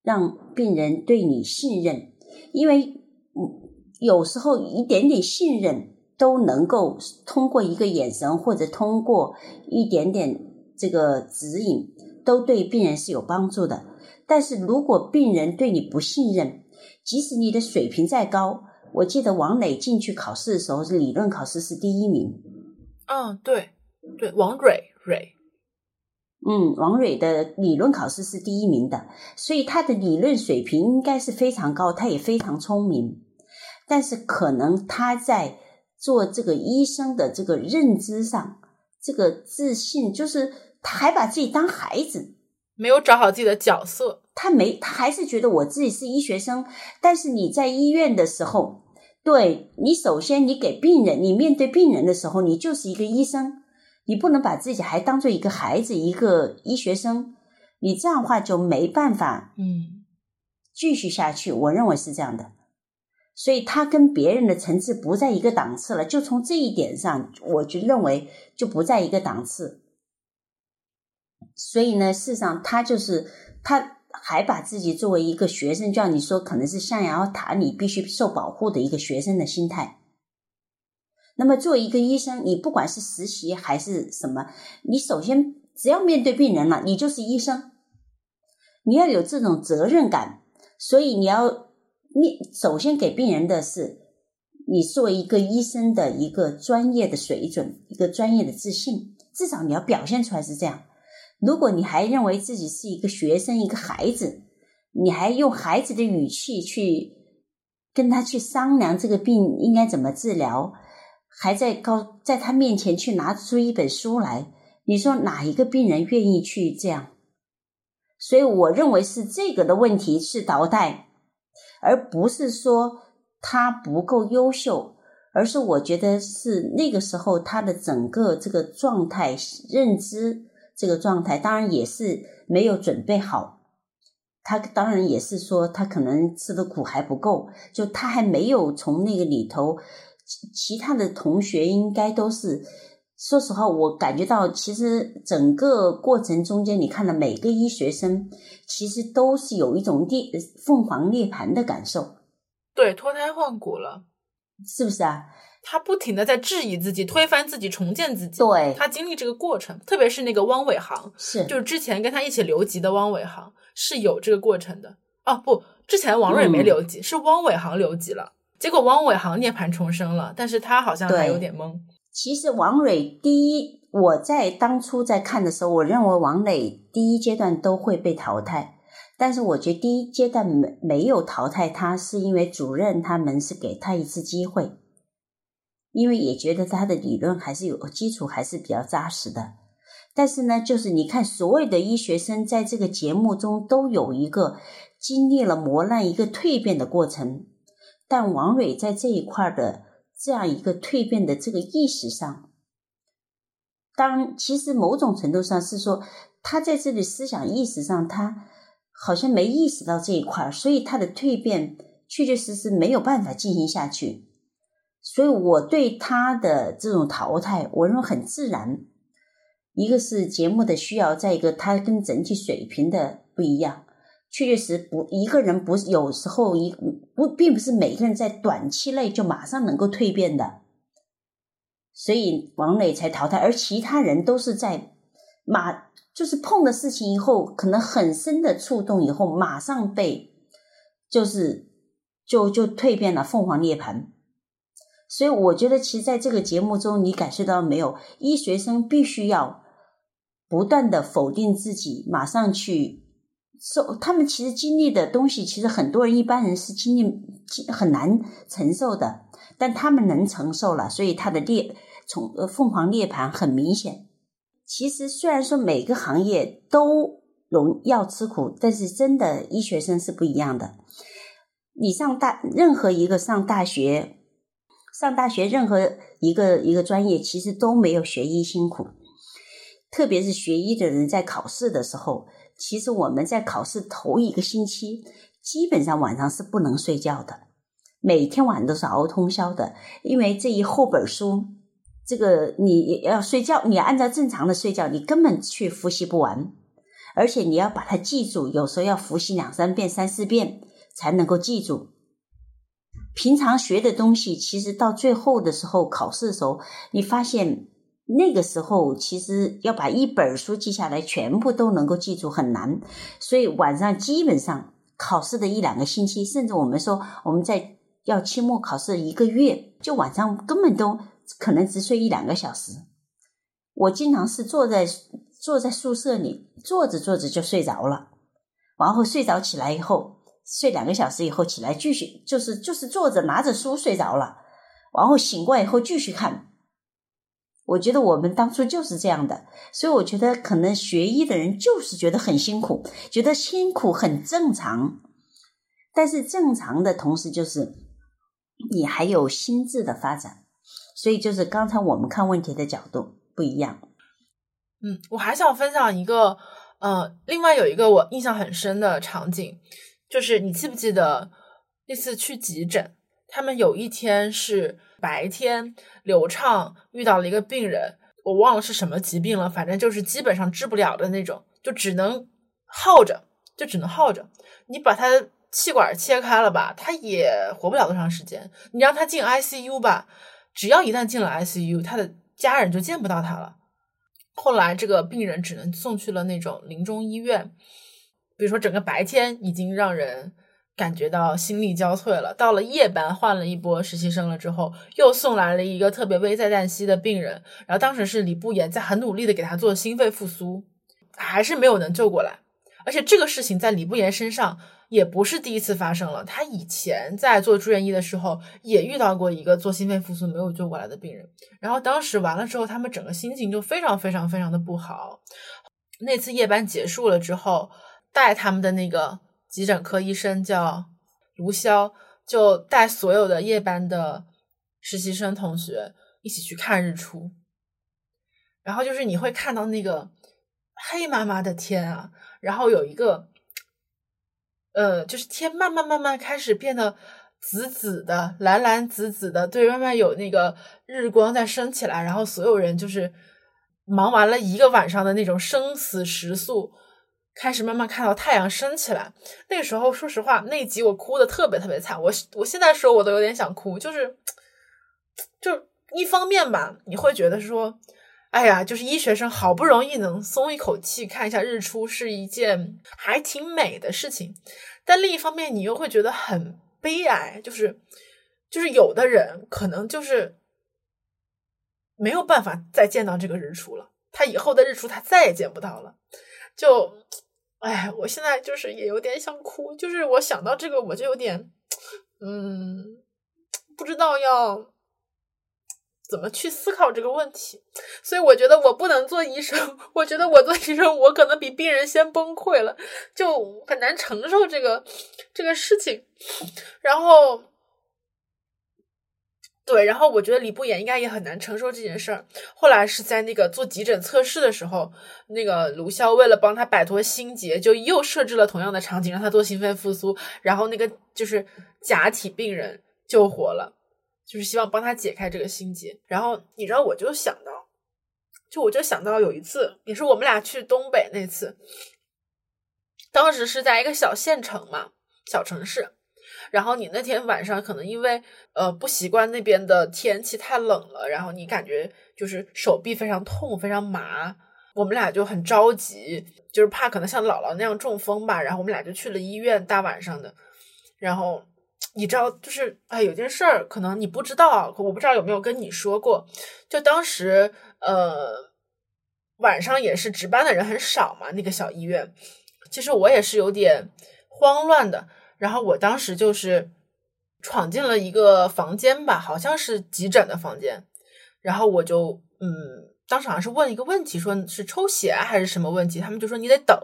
让病人对你信任，因为有时候一点点信任都能够通过一个眼神或者通过一点点这个指引，都对病人是有帮助的。但是如果病人对你不信任，即使你的水平再高，我记得王磊进去考试的时候是理论考试是第一名。嗯，对对，王蕊蕊，嗯，王蕊的理论考试是第一名的，所以他的理论水平应该是非常高，他也非常聪明。但是可能他在做这个医生的这个认知上，这个自信就是他还把自己当孩子。没有找好自己的角色，他没，他还是觉得我自己是医学生。但是你在医院的时候，对你首先你给病人，你面对病人的时候，你就是一个医生，你不能把自己还当做一个孩子，一个医学生。你这样的话就没办法，嗯，继续下去。我认为是这样的，所以他跟别人的层次不在一个档次了。就从这一点上，我就认为就不在一个档次。所以呢，事实上他就是他还把自己作为一个学生，叫你说可能是象牙塔里必须受保护的一个学生的心态。那么作为一个医生，你不管是实习还是什么，你首先只要面对病人了，你就是医生，你要有这种责任感。所以你要你首先给病人的是你作为一个医生的一个专业的水准，一个专业的自信，至少你要表现出来是这样。如果你还认为自己是一个学生、一个孩子，你还用孩子的语气去跟他去商量这个病应该怎么治疗，还在高在他面前去拿出一本书来，你说哪一个病人愿意去这样？所以我认为是这个的问题是导带，而不是说他不够优秀，而是我觉得是那个时候他的整个这个状态认知。这个状态当然也是没有准备好，他当然也是说他可能吃的苦还不够，就他还没有从那个里头，其他的同学应该都是，说实话，我感觉到其实整个过程中间，你看了每个医学生，其实都是有一种涅凤凰涅槃的感受，对，脱胎换骨了，是不是啊？他不停的在质疑自己、推翻自己、重建自己。对，他经历这个过程，特别是那个汪伟航，是就是之前跟他一起留级的汪伟航是有这个过程的。哦，不，之前王瑞没留级，是汪伟航留级了。结果汪伟航涅槃重生了，但是他好像还有点懵。其实王蕊第一，我在当初在看的时候，我认为王磊第一阶段都会被淘汰，但是我觉得第一阶段没没有淘汰他，是因为主任他们是给他一次机会。因为也觉得他的理论还是有基础，还是比较扎实的。但是呢，就是你看，所有的医学生在这个节目中都有一个经历了磨难、一个蜕变的过程。但王蕊在这一块的这样一个蜕变的这个意识上，当其实某种程度上是说，他在这里思想意识上，他好像没意识到这一块，所以他的蜕变确确实实没有办法进行下去。所以我对他的这种淘汰，我认为很自然。一个是节目的需要，再一个他跟整体水平的不一样。确确实不一个人不有时候一不并不是每个人在短期内就马上能够蜕变的。所以王磊才淘汰，而其他人都是在马就是碰的事情以后，可能很深的触动以后，马上被就是就就蜕变了，凤凰涅槃。所以我觉得，其实在这个节目中，你感受到没有？医学生必须要不断的否定自己，马上去受他们其实经历的东西，其实很多人一般人是经历很难承受的，但他们能承受了，所以他的裂从呃凤凰涅槃很明显。其实虽然说每个行业都容要吃苦，但是真的医学生是不一样的。你上大任何一个上大学。上大学任何一个一个专业，其实都没有学医辛苦。特别是学医的人在考试的时候，其实我们在考试头一个星期，基本上晚上是不能睡觉的。每天晚上都是熬通宵的，因为这一厚本书，这个你要睡觉，你按照正常的睡觉，你根本去复习不完，而且你要把它记住，有时候要复习两三遍、三四遍才能够记住。平常学的东西，其实到最后的时候，考试的时候，你发现那个时候其实要把一本书记下来，全部都能够记住很难，所以晚上基本上考试的一两个星期，甚至我们说我们在。要期末考试一个月，就晚上根本都可能只睡一两个小时。我经常是坐在坐在宿舍里，坐着坐着就睡着了，然后睡着起来以后，睡两个小时以后起来继续，就是就是坐着拿着书睡着了，然后醒过来以后继续看。我觉得我们当初就是这样的，所以我觉得可能学医的人就是觉得很辛苦，觉得辛苦很正常，但是正常的同时就是。你还有心智的发展，所以就是刚才我们看问题的角度不一样。嗯，我还想分享一个，呃，另外有一个我印象很深的场景，就是你记不记得那次去急诊，他们有一天是白天，刘畅遇到了一个病人，我忘了是什么疾病了，反正就是基本上治不了的那种，就只能耗着，就只能耗着，你把他。气管切开了吧，他也活不了多长时间。你让他进 ICU 吧，只要一旦进了 ICU，他的家人就见不到他了。后来这个病人只能送去了那种临终医院。比如说，整个白天已经让人感觉到心力交瘁了，到了夜班换了一波实习生了之后，又送来了一个特别危在旦夕的病人。然后当时是李不言在很努力的给他做心肺复苏，还是没有能救过来。而且这个事情在李不言身上。也不是第一次发生了。他以前在做住院医的时候，也遇到过一个做心肺复苏没有救过来的病人。然后当时完了之后，他们整个心情就非常非常非常的不好。那次夜班结束了之后，带他们的那个急诊科医生叫卢潇，就带所有的夜班的实习生同学一起去看日出。然后就是你会看到那个黑麻麻的天啊，然后有一个。呃，就是天慢慢慢慢开始变得紫紫的、蓝蓝紫紫的，对，慢慢有那个日光在升起来，然后所有人就是忙完了一个晚上的那种生死时速，开始慢慢看到太阳升起来。那个时候，说实话，那集我哭的特别特别惨，我我现在说我都有点想哭，就是就一方面吧，你会觉得说。哎呀，就是医学生好不容易能松一口气看一下日出，是一件还挺美的事情。但另一方面，你又会觉得很悲哀，就是就是有的人可能就是没有办法再见到这个日出了，他以后的日出他再也见不到了。就哎，我现在就是也有点想哭，就是我想到这个我就有点嗯，不知道要。怎么去思考这个问题？所以我觉得我不能做医生。我觉得我做医生，我可能比病人先崩溃了，就很难承受这个这个事情。然后，对，然后我觉得李不言应该也很难承受这件事儿。后来是在那个做急诊测试的时候，那个卢潇为了帮他摆脱心结，就又设置了同样的场景，让他做心肺复苏，然后那个就是假体病人救活了。就是希望帮他解开这个心结，然后你知道，我就想到，就我就想到有一次，也是我们俩去东北那次，当时是在一个小县城嘛，小城市，然后你那天晚上可能因为呃不习惯那边的天气太冷了，然后你感觉就是手臂非常痛，非常麻，我们俩就很着急，就是怕可能像姥姥那样中风吧，然后我们俩就去了医院，大晚上的，然后。你知道，就是哎，有件事儿可能你不知道，我不知道有没有跟你说过。就当时呃晚上也是值班的人很少嘛，那个小医院，其实我也是有点慌乱的。然后我当时就是闯进了一个房间吧，好像是急诊的房间。然后我就嗯，当时好像是问一个问题，说是抽血还是什么问题，他们就说你得等，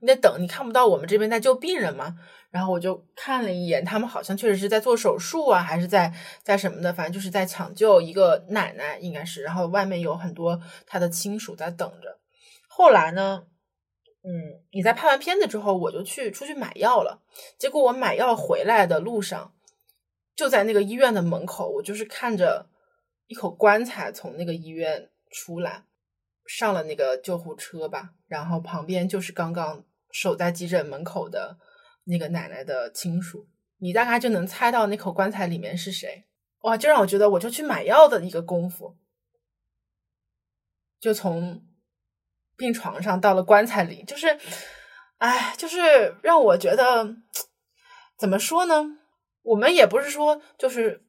你得等，你看不到我们这边在救病人吗？然后我就看了一眼，他们好像确实是在做手术啊，还是在在什么的，反正就是在抢救一个奶奶，应该是。然后外面有很多他的亲属在等着。后来呢，嗯，你在拍完片子之后，我就去出去买药了。结果我买药回来的路上，就在那个医院的门口，我就是看着一口棺材从那个医院出来，上了那个救护车吧，然后旁边就是刚刚守在急诊门口的那个奶奶的亲属，你大概就能猜到那口棺材里面是谁。哇，就让我觉得我就去买药的一个功夫，就从病床上到了棺材里，就是，哎，就是让我觉得怎么说呢？我们也不是说就是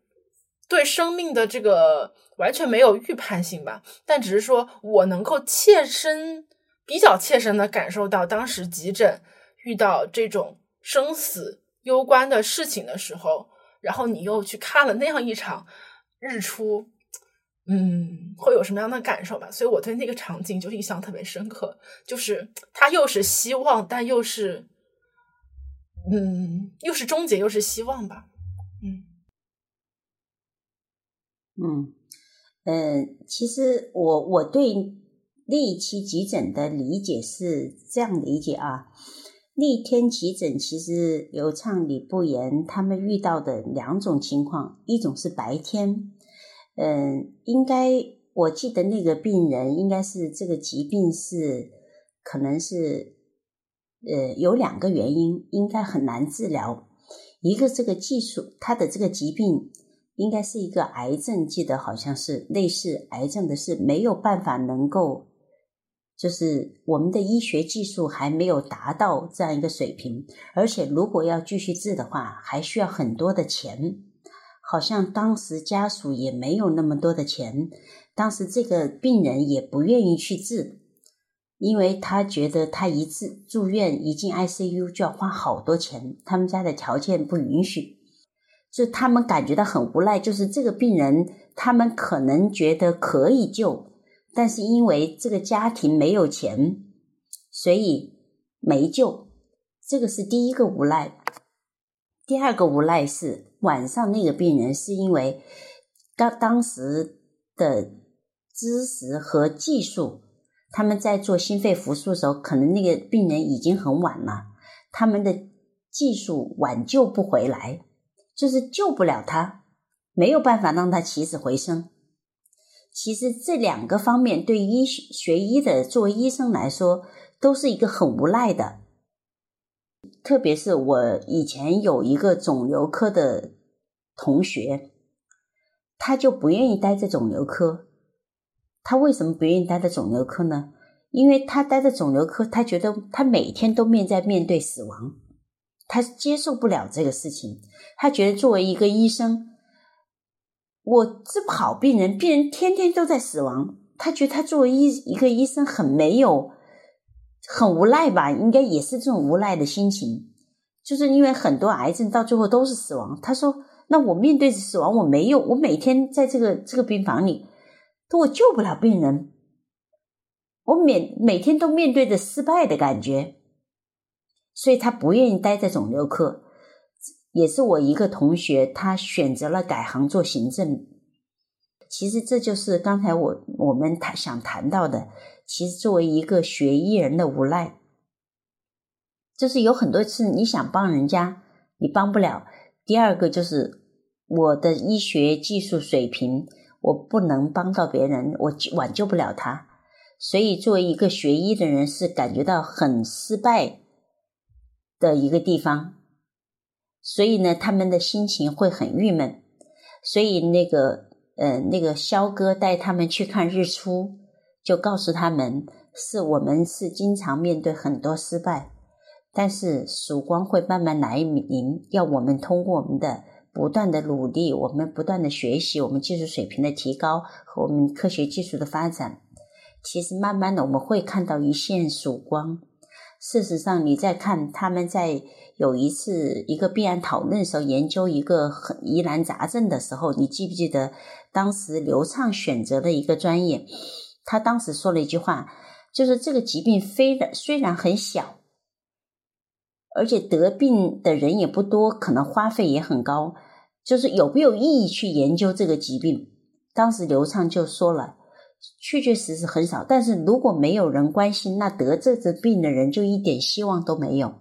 对生命的这个完全没有预判性吧，但只是说我能够切身、比较切身的感受到当时急诊遇到这种生死攸关的事情的时候。然后你又去看了那样一场日出，嗯，会有什么样的感受吧？所以我对那个场景就印象特别深刻，就是它又是希望，但又是，嗯，又是终结，又是希望吧。嗯，嗯，嗯，其实我我对那一期急诊的理解是这样理解啊。那天急诊其实刘畅、李不言他们遇到的两种情况，一种是白天，嗯，应该我记得那个病人应该是这个疾病是可能是呃有两个原因，应该很难治疗。一个这个技术，他的这个疾病应该是一个癌症，记得好像是类似癌症的，是没有办法能够。就是我们的医学技术还没有达到这样一个水平，而且如果要继续治的话，还需要很多的钱。好像当时家属也没有那么多的钱，当时这个病人也不愿意去治，因为他觉得他一治住院一进 ICU 就要花好多钱，他们家的条件不允许，就他们感觉到很无奈。就是这个病人，他们可能觉得可以救。但是因为这个家庭没有钱，所以没救。这个是第一个无赖。第二个无赖是晚上那个病人是因为当当时的知识和技术，他们在做心肺复苏的时候，可能那个病人已经很晚了，他们的技术挽救不回来，就是救不了他，没有办法让他起死回生。其实这两个方面对医学医的作为医生来说，都是一个很无奈的。特别是我以前有一个肿瘤科的同学，他就不愿意待在肿瘤科。他为什么不愿意待在肿瘤科呢？因为他待在肿瘤科，他觉得他每天都面在面对死亡，他接受不了这个事情。他觉得作为一个医生。我治不好病人，病人天天都在死亡。他觉得他作为医一个医生很没有，很无奈吧？应该也是这种无奈的心情，就是因为很多癌症到最后都是死亡。他说：“那我面对着死亡，我没有，我每天在这个这个病房里，都我救不了病人，我每每天都面对着失败的感觉，所以他不愿意待在肿瘤科。”也是我一个同学，他选择了改行做行政。其实这就是刚才我我们谈想谈到的。其实作为一个学医人的无奈，就是有很多次你想帮人家，你帮不了。第二个就是我的医学技术水平，我不能帮到别人，我挽救不了他。所以作为一个学医的人，是感觉到很失败的一个地方。所以呢，他们的心情会很郁闷。所以那个，呃，那个肖哥带他们去看日出，就告诉他们，是我们是经常面对很多失败，但是曙光会慢慢来临。要我们通过我们的不断的努力，我们不断的学习，我们技术水平的提高和我们科学技术的发展，其实慢慢的我们会看到一线曙光。事实上，你在看他们在。有一次，一个病案讨论的时候，研究一个疑难杂症的时候，你记不记得当时刘畅选择的一个专业？他当时说了一句话，就是这个疾病非然虽然很小，而且得病的人也不多，可能花费也很高，就是有没有意义去研究这个疾病？当时刘畅就说了，确确实实很少，但是如果没有人关心，那得这个病的人就一点希望都没有。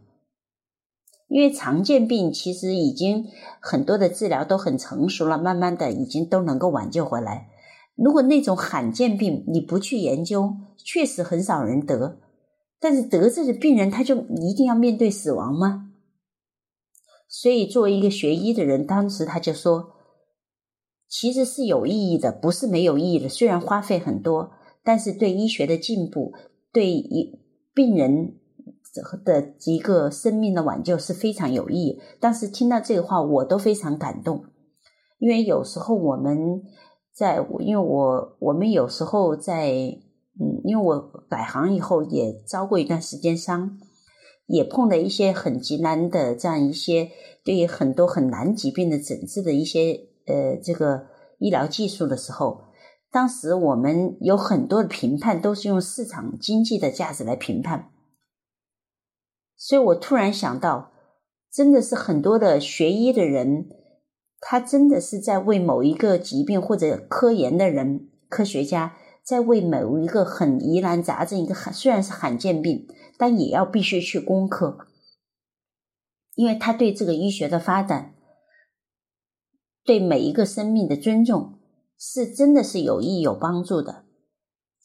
因为常见病其实已经很多的治疗都很成熟了，慢慢的已经都能够挽救回来。如果那种罕见病你不去研究，确实很少人得，但是得这个病人他就一定要面对死亡吗？所以作为一个学医的人，当时他就说，其实是有意义的，不是没有意义的。虽然花费很多，但是对医学的进步，对一病人。的一个生命的挽救是非常有意义。当时听到这个话，我都非常感动，因为有时候我们在，因为我我们有时候在，嗯，因为我改行以后也遭过一段时间伤，也碰到一些很极难的这样一些对于很多很难疾病的诊治的一些呃这个医疗技术的时候，当时我们有很多的评判都是用市场经济的价值来评判。所以我突然想到，真的是很多的学医的人，他真的是在为某一个疾病或者科研的人、科学家，在为某一个很疑难杂症、一个很虽然是罕见病，但也要必须去攻克，因为他对这个医学的发展，对每一个生命的尊重，是真的是有益有帮助的。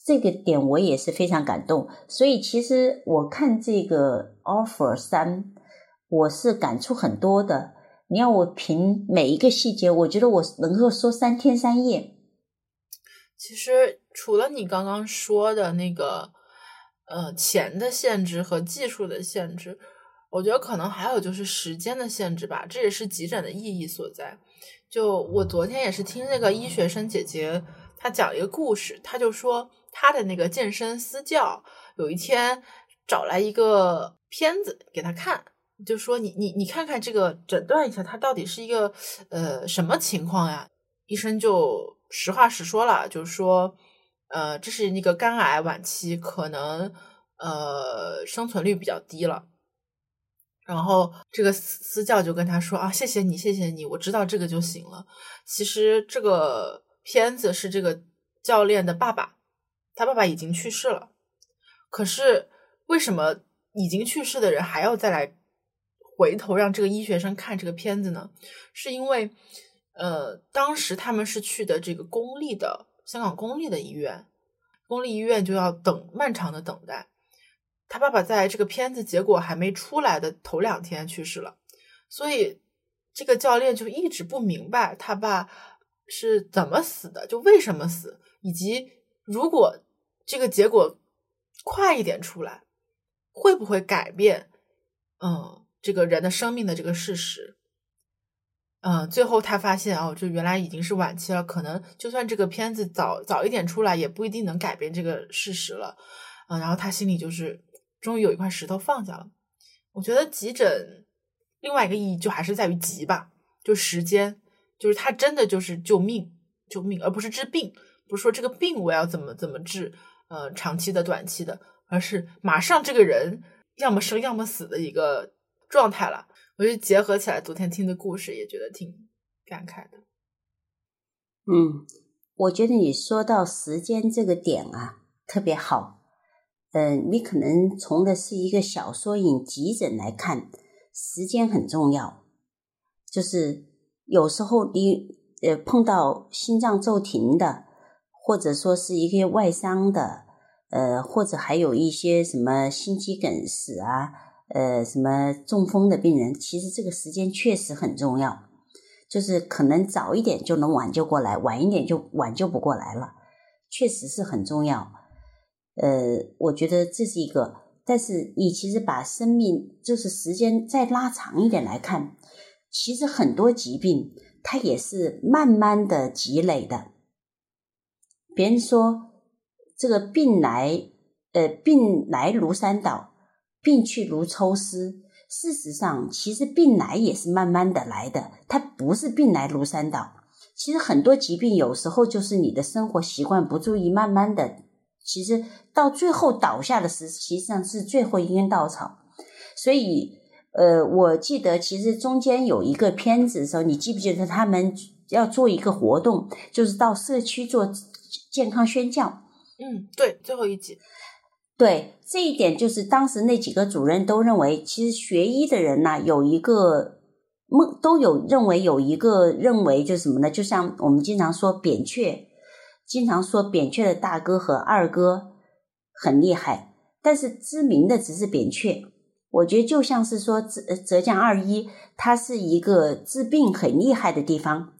这个点我也是非常感动，所以其实我看这个 offer 三，我是感触很多的。你要我评每一个细节，我觉得我能够说三天三夜。其实除了你刚刚说的那个，呃，钱的限制和技术的限制，我觉得可能还有就是时间的限制吧。这也是急诊的意义所在。就我昨天也是听那个医学生姐姐她讲一个故事，她就说。她的那个健身私教有一天找来一个片子给她看，就说你你你看看这个诊断一下，他到底是一个呃什么情况呀？医生就实话实说了，就是说呃这是那个肝癌晚期，可能呃生存率比较低了。然后这个私教就跟他说啊，谢谢你，谢谢你，我知道这个就行了。其实这个片子是这个教练的爸爸。他爸爸已经去世了，可是为什么已经去世的人还要再来回头让这个医学生看这个片子呢？是因为，呃，当时他们是去的这个公立的香港公立的医院，公立医院就要等漫长的等待。他爸爸在这个片子结果还没出来的头两天去世了，所以这个教练就一直不明白他爸是怎么死的，就为什么死，以及如果。这个结果快一点出来，会不会改变？嗯，这个人的生命的这个事实。嗯，最后他发现哦，就原来已经是晚期了，可能就算这个片子早早一点出来，也不一定能改变这个事实了。嗯，然后他心里就是终于有一块石头放下了。我觉得急诊另外一个意义就还是在于急吧，就时间，就是他真的就是救命，救命，而不是治病，不是说这个病我要怎么怎么治。呃，长期的、短期的，而是马上这个人要么生要么死的一个状态了。我就结合起来，昨天听的故事也觉得挺感慨的。嗯，我觉得你说到时间这个点啊，特别好。嗯，你可能从的是一个小缩影急诊来看，时间很重要。就是有时候你呃碰到心脏骤停的。或者说是一个外伤的，呃，或者还有一些什么心肌梗死啊，呃，什么中风的病人，其实这个时间确实很重要，就是可能早一点就能挽救过来，晚一点就挽救不过来了，确实是很重要。呃，我觉得这是一个，但是你其实把生命就是时间再拉长一点来看，其实很多疾病它也是慢慢的积累的。别人说这个病来，呃，病来如山倒，病去如抽丝。事实上，其实病来也是慢慢的来的，它不是病来如山倒。其实很多疾病有时候就是你的生活习惯不注意，慢慢的，其实到最后倒下的是，实际上是最后一根稻草。所以，呃，我记得其实中间有一个片子的时候，你记不记得他们要做一个活动，就是到社区做。健康宣教，嗯，对，最后一集，对这一点，就是当时那几个主任都认为，其实学医的人呢，有一个梦，都有认为有一个认为就是什么呢？就像我们经常说扁鹊，经常说扁鹊的大哥和二哥很厉害，但是知名的只是扁鹊。我觉得就像是说浙浙江二医，它是一个治病很厉害的地方，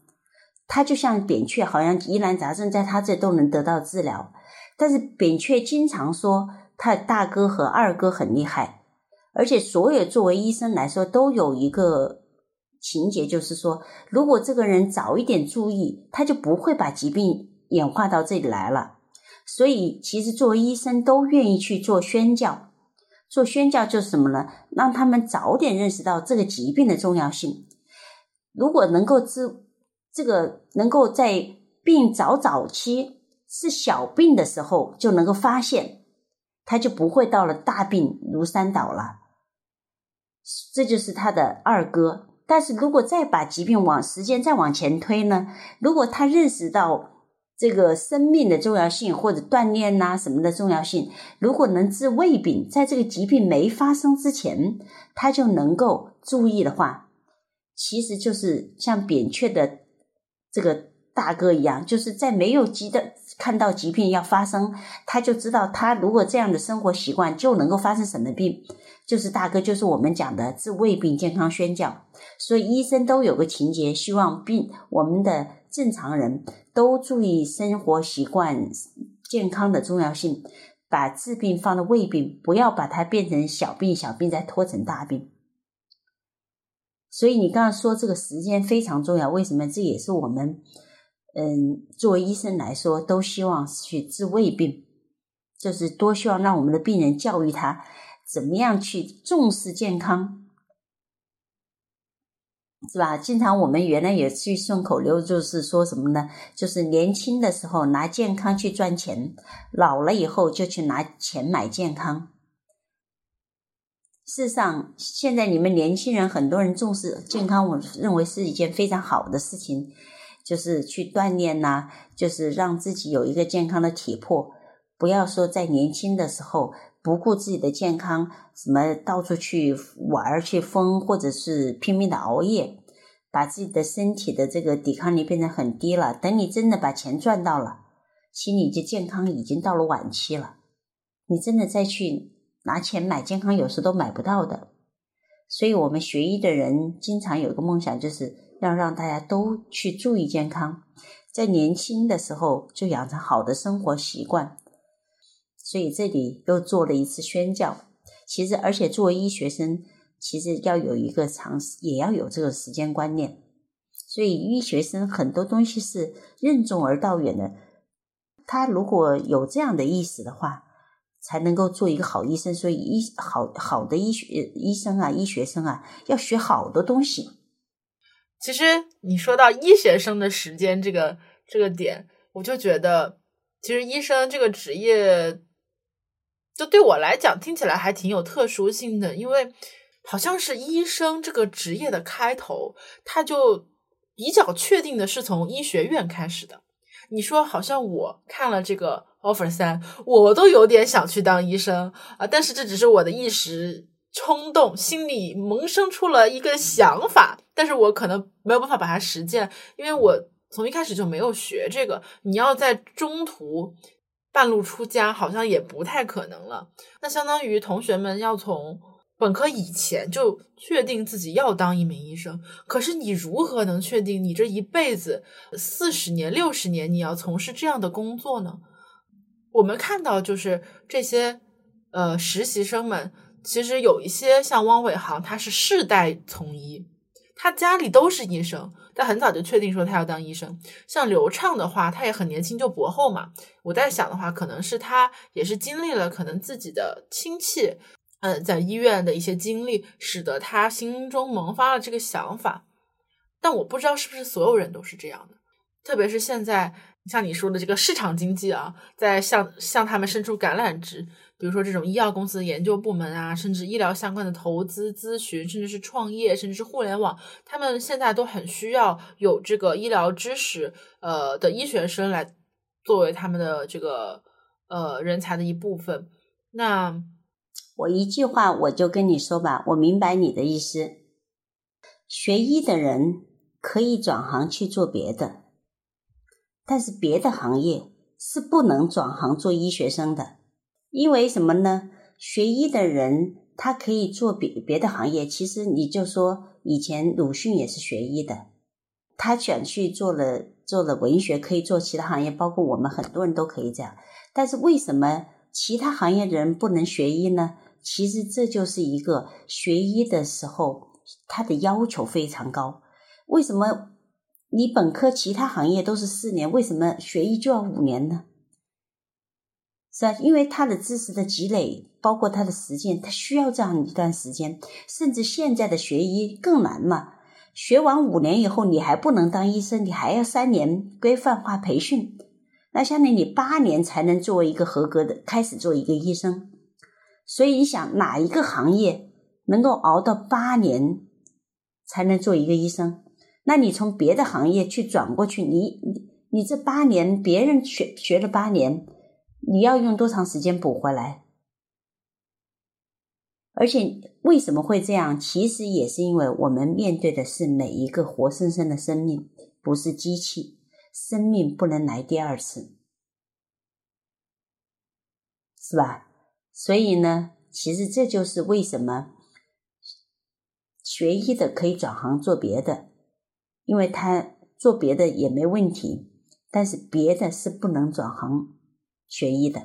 它就像扁鹊，好像疑难杂症在他这都能得到治疗。但是扁鹊经常说。他大哥和二哥很厉害，而且所有作为医生来说都有一个情节，就是说，如果这个人早一点注意，他就不会把疾病演化到这里来了。所以，其实作为医生都愿意去做宣教，做宣教就是什么呢？让他们早点认识到这个疾病的重要性。如果能够治这个，能够在病早早期是小病的时候就能够发现。他就不会到了大病如山倒了，这就是他的二哥。但是如果再把疾病往时间再往前推呢？如果他认识到这个生命的重要性，或者锻炼呐什么的重要性，如果能治胃病，在这个疾病没发生之前，他就能够注意的话，其实就是像扁鹊的这个。大哥一样，就是在没有急的看到疾病要发生，他就知道他如果这样的生活习惯就能够发生什么病，就是大哥，就是我们讲的治胃病、健康宣教。所以医生都有个情节，希望病我们的正常人都注意生活习惯、健康的重要性，把治病放在胃病，不要把它变成小病，小病再拖成大病。所以你刚刚说这个时间非常重要，为什么？这也是我们。嗯，作为医生来说，都希望去治胃病，就是多希望让我们的病人教育他怎么样去重视健康，是吧？经常我们原来也去顺口溜，就是说什么呢？就是年轻的时候拿健康去赚钱，老了以后就去拿钱买健康。事实上，现在你们年轻人很多人重视健康，我认为是一件非常好的事情。就是去锻炼呐，就是让自己有一个健康的体魄。不要说在年轻的时候不顾自己的健康，什么到处去玩去疯，或者是拼命的熬夜，把自己的身体的这个抵抗力变得很低了。等你真的把钱赚到了，心理就健康已经到了晚期了。你真的再去拿钱买健康，有时都买不到的。所以我们学医的人经常有一个梦想，就是。要让大家都去注意健康，在年轻的时候就养成好的生活习惯。所以这里又做了一次宣教。其实，而且作为医学生，其实要有一个长，也要有这个时间观念。所以，医学生很多东西是任重而道远的。他如果有这样的意识的话，才能够做一个好医生。所以，医好好的医学医生啊，医学生啊，要学好多东西。其实你说到医学生的时间这个这个点，我就觉得，其实医生这个职业，就对我来讲听起来还挺有特殊性的，因为好像是医生这个职业的开头，他就比较确定的是从医学院开始的。你说好像我看了这个 offer 三，我都有点想去当医生啊，但是这只是我的一时。冲动，心里萌生出了一个想法，但是我可能没有办法把它实践，因为我从一开始就没有学这个。你要在中途半路出家，好像也不太可能了。那相当于同学们要从本科以前就确定自己要当一名医生，可是你如何能确定你这一辈子四十年、六十年你要从事这样的工作呢？我们看到就是这些呃实习生们。其实有一些像汪伟航，他是世代从医，他家里都是医生，他很早就确定说他要当医生。像刘畅的话，他也很年轻就博后嘛。我在想的话，可能是他也是经历了可能自己的亲戚，嗯，在医院的一些经历，使得他心中萌发了这个想法。但我不知道是不是所有人都是这样的，特别是现在像你说的这个市场经济啊，在向向他们伸出橄榄枝。比如说这种医药公司的研究部门啊，甚至医疗相关的投资咨询，甚至是创业，甚至是互联网，他们现在都很需要有这个医疗知识呃的医学生来作为他们的这个呃人才的一部分。那我一句话我就跟你说吧，我明白你的意思。学医的人可以转行去做别的，但是别的行业是不能转行做医学生的，因为什么呢？学医的人他可以做别别的行业。其实你就说，以前鲁迅也是学医的，他选去做了做了文学，可以做其他行业，包括我们很多人都可以这样。但是为什么其他行业的人不能学医呢？其实这就是一个学医的时候，他的要求非常高。为什么你本科其他行业都是四年，为什么学医就要五年呢？是啊，因为他的知识的积累，包括他的实践，他需要这样一段时间。甚至现在的学医更难嘛，学完五年以后，你还不能当医生，你还要三年规范化培训。那相当于你八年才能作为一个合格的开始做一个医生。所以你想，哪一个行业能够熬到八年才能做一个医生？那你从别的行业去转过去，你你你这八年别人学学了八年。你要用多长时间补回来？而且为什么会这样？其实也是因为我们面对的是每一个活生生的生命，不是机器，生命不能来第二次，是吧？所以呢，其实这就是为什么学医的可以转行做别的，因为他做别的也没问题，但是别的是不能转行。学医的，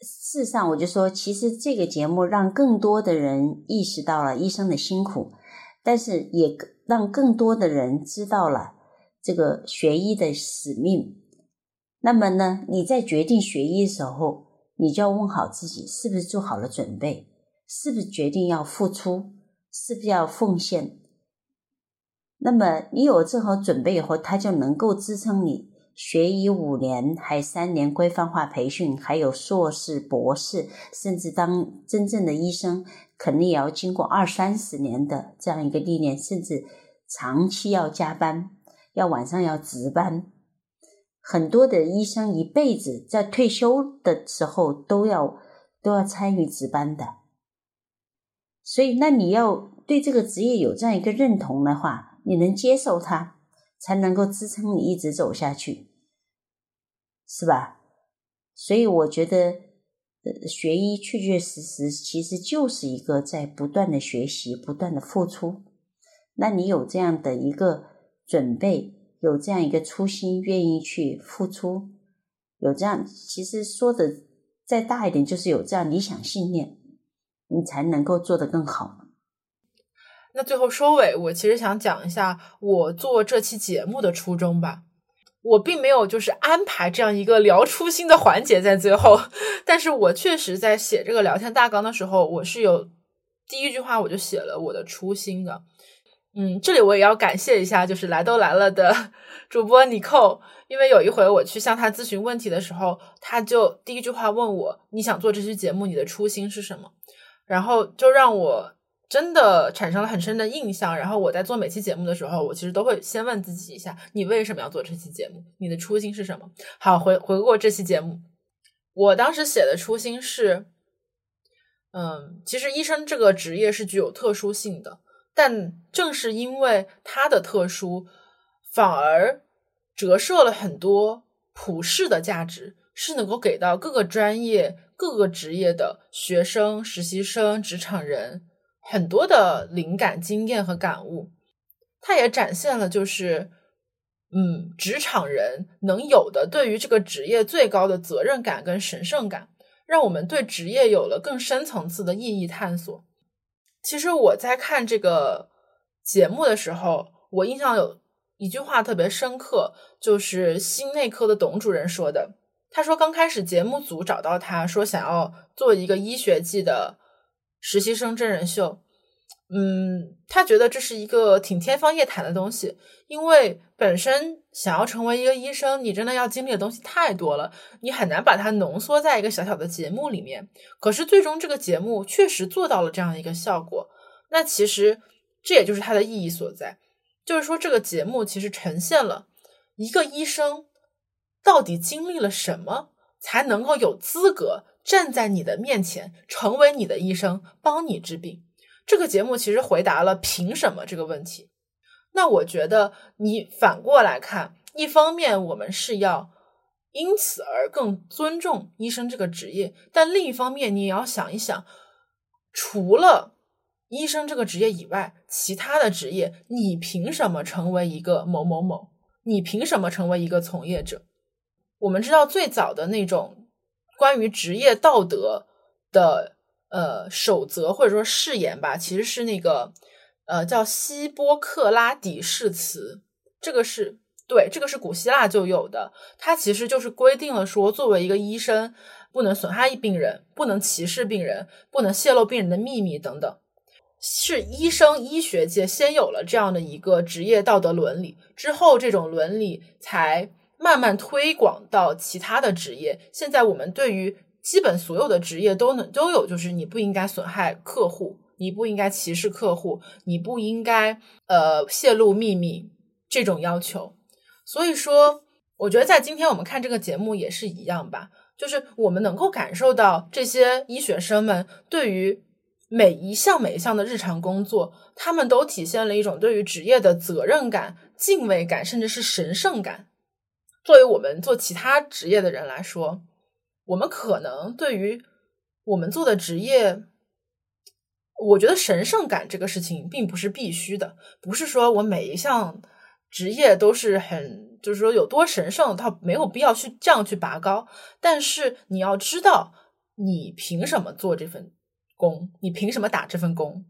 事实上，我就说，其实这个节目让更多的人意识到了医生的辛苦，但是也让更多的人知道了这个学医的使命。那么呢，你在决定学医的时候，你就要问好自己，是不是做好了准备，是不是决定要付出，是不是要奉献。那么你有做好准备以后，他就能够支撑你。学医五年，还三年规范化培训，还有硕士、博士，甚至当真正的医生，肯定也要经过二三十年的这样一个历练，甚至长期要加班，要晚上要值班。很多的医生一辈子在退休的时候都要都要参与值班的。所以，那你要对这个职业有这样一个认同的话，你能接受它，才能够支撑你一直走下去。是吧？所以我觉得，呃，学医确确实实其实就是一个在不断的学习、不断的付出。那你有这样的一个准备，有这样一个初心，愿意去付出，有这样，其实说的再大一点，就是有这样理想信念，你才能够做得更好。那最后收尾，我其实想讲一下我做这期节目的初衷吧。我并没有就是安排这样一个聊初心的环节在最后，但是我确实在写这个聊天大纲的时候，我是有第一句话我就写了我的初心的。嗯，这里我也要感谢一下，就是来都来了的 主播尼寇，因为有一回我去向他咨询问题的时候，他就第一句话问我：“你想做这期节目，你的初心是什么？”然后就让我。真的产生了很深的印象。然后我在做每期节目的时候，我其实都会先问自己一下：你为什么要做这期节目？你的初心是什么？好，回回过这期节目，我当时写的初心是，嗯，其实医生这个职业是具有特殊性的，但正是因为它的特殊，反而折射了很多普世的价值，是能够给到各个专业、各个职业的学生、实习生、职场人。很多的灵感、经验和感悟，它也展现了就是，嗯，职场人能有的对于这个职业最高的责任感跟神圣感，让我们对职业有了更深层次的意义探索。其实我在看这个节目的时候，我印象有一句话特别深刻，就是心内科的董主任说的。他说，刚开始节目组找到他说想要做一个医学季的。实习生真人秀，嗯，他觉得这是一个挺天方夜谭的东西，因为本身想要成为一个医生，你真的要经历的东西太多了，你很难把它浓缩在一个小小的节目里面。可是最终这个节目确实做到了这样一个效果，那其实这也就是它的意义所在，就是说这个节目其实呈现了一个医生到底经历了什么，才能够有资格。站在你的面前，成为你的医生，帮你治病。这个节目其实回答了凭什么这个问题。那我觉得你反过来看，一方面我们是要因此而更尊重医生这个职业，但另一方面你也要想一想，除了医生这个职业以外，其他的职业，你凭什么成为一个某某某？你凭什么成为一个从业者？我们知道最早的那种关于职业道德的。呃，守则或者说誓言吧，其实是那个呃叫希波克拉底誓词，这个是对，这个是古希腊就有的，它其实就是规定了说，作为一个医生，不能损害病人，不能歧视病人，不能泄露病人的秘密等等，是医生医学界先有了这样的一个职业道德伦理，之后这种伦理才慢慢推广到其他的职业。现在我们对于基本所有的职业都能都有，就是你不应该损害客户，你不应该歧视客户，你不应该呃泄露秘密这种要求。所以说，我觉得在今天我们看这个节目也是一样吧，就是我们能够感受到这些医学生们对于每一项每一项的日常工作，他们都体现了一种对于职业的责任感、敬畏感，甚至是神圣感。作为我们做其他职业的人来说。我们可能对于我们做的职业，我觉得神圣感这个事情并不是必须的，不是说我每一项职业都是很，就是说有多神圣，它没有必要去这样去拔高。但是你要知道，你凭什么做这份工？你凭什么打这份工？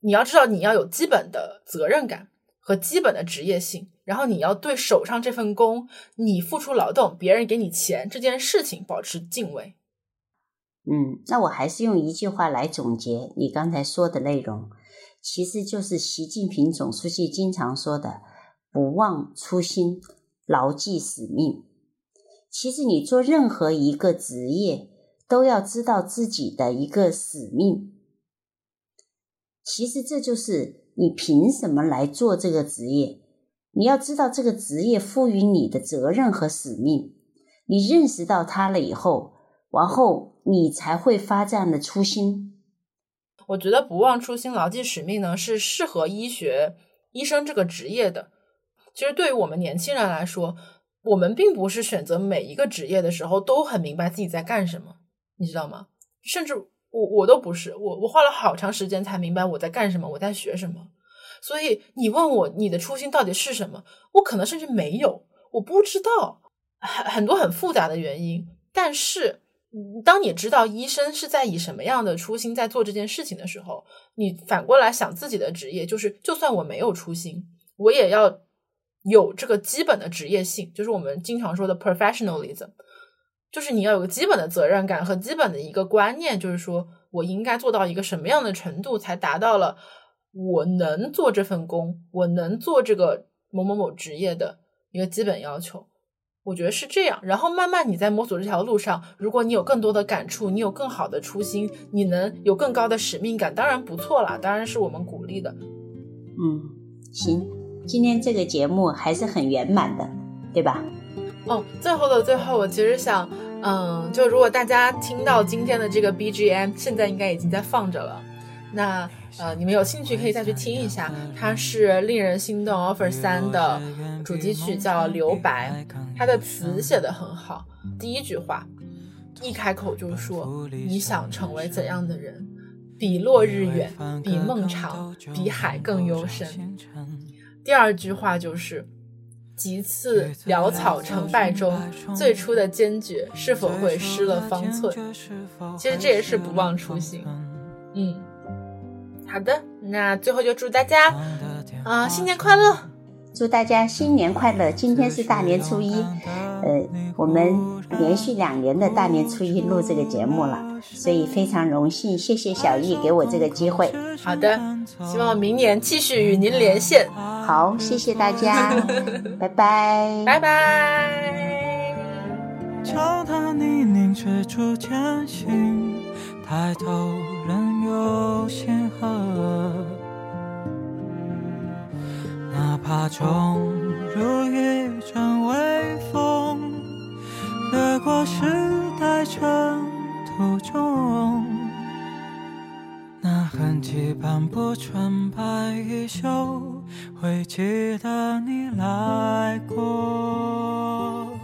你要知道，你要有基本的责任感和基本的职业性。然后你要对手上这份工，你付出劳动，别人给你钱这件事情保持敬畏。嗯，那我还是用一句话来总结你刚才说的内容，其实就是习近平总书记经常说的“不忘初心，牢记使命”。其实你做任何一个职业，都要知道自己的一个使命。其实这就是你凭什么来做这个职业。你要知道这个职业赋予你的责任和使命，你认识到它了以后，然后你才会发这样的初心。我觉得不忘初心、牢记使命呢，是适合医学医生这个职业的。其实对于我们年轻人来说，我们并不是选择每一个职业的时候都很明白自己在干什么，你知道吗？甚至我我都不是，我我花了好长时间才明白我在干什么，我在学什么。所以你问我你的初心到底是什么？我可能甚至没有，我不知道很很多很复杂的原因。但是，当你知道医生是在以什么样的初心在做这件事情的时候，你反过来想自己的职业，就是就算我没有初心，我也要有这个基本的职业性，就是我们经常说的 professionalism，就是你要有个基本的责任感和基本的一个观念，就是说我应该做到一个什么样的程度才达到了。我能做这份工，我能做这个某某某职业的一个基本要求，我觉得是这样。然后慢慢你在摸索这条路上，如果你有更多的感触，你有更好的初心，你能有更高的使命感，当然不错啦，当然是我们鼓励的。嗯，行，今天这个节目还是很圆满的，对吧？哦，最后的最后，我其实想，嗯，就如果大家听到今天的这个 BGM，现在应该已经在放着了，那。呃，你们有兴趣可以再去听一下，它是《令人心动 Offer 三》的主题曲，叫《留白》，它的词写得很好。第一句话一开口就说你想成为怎样的人，比落日远，比梦长，比海更幽深。第二句话就是几次潦草成败中，最初的坚决是否会失了方寸？其实这也是不忘初心。嗯。好的，那最后就祝大家啊新年快乐！祝大家新年快乐！今天是大年初一，呃，我们连续两年的大年初一录这个节目了，所以非常荣幸，谢谢小易给我这个机会。好的，希望明年继续与您连线。好，谢谢大家，拜拜，拜拜。抬头，仍有星河。哪怕闯入一阵微风掠过时代尘土中那痕迹斑驳纯白衣袖会记得你来过。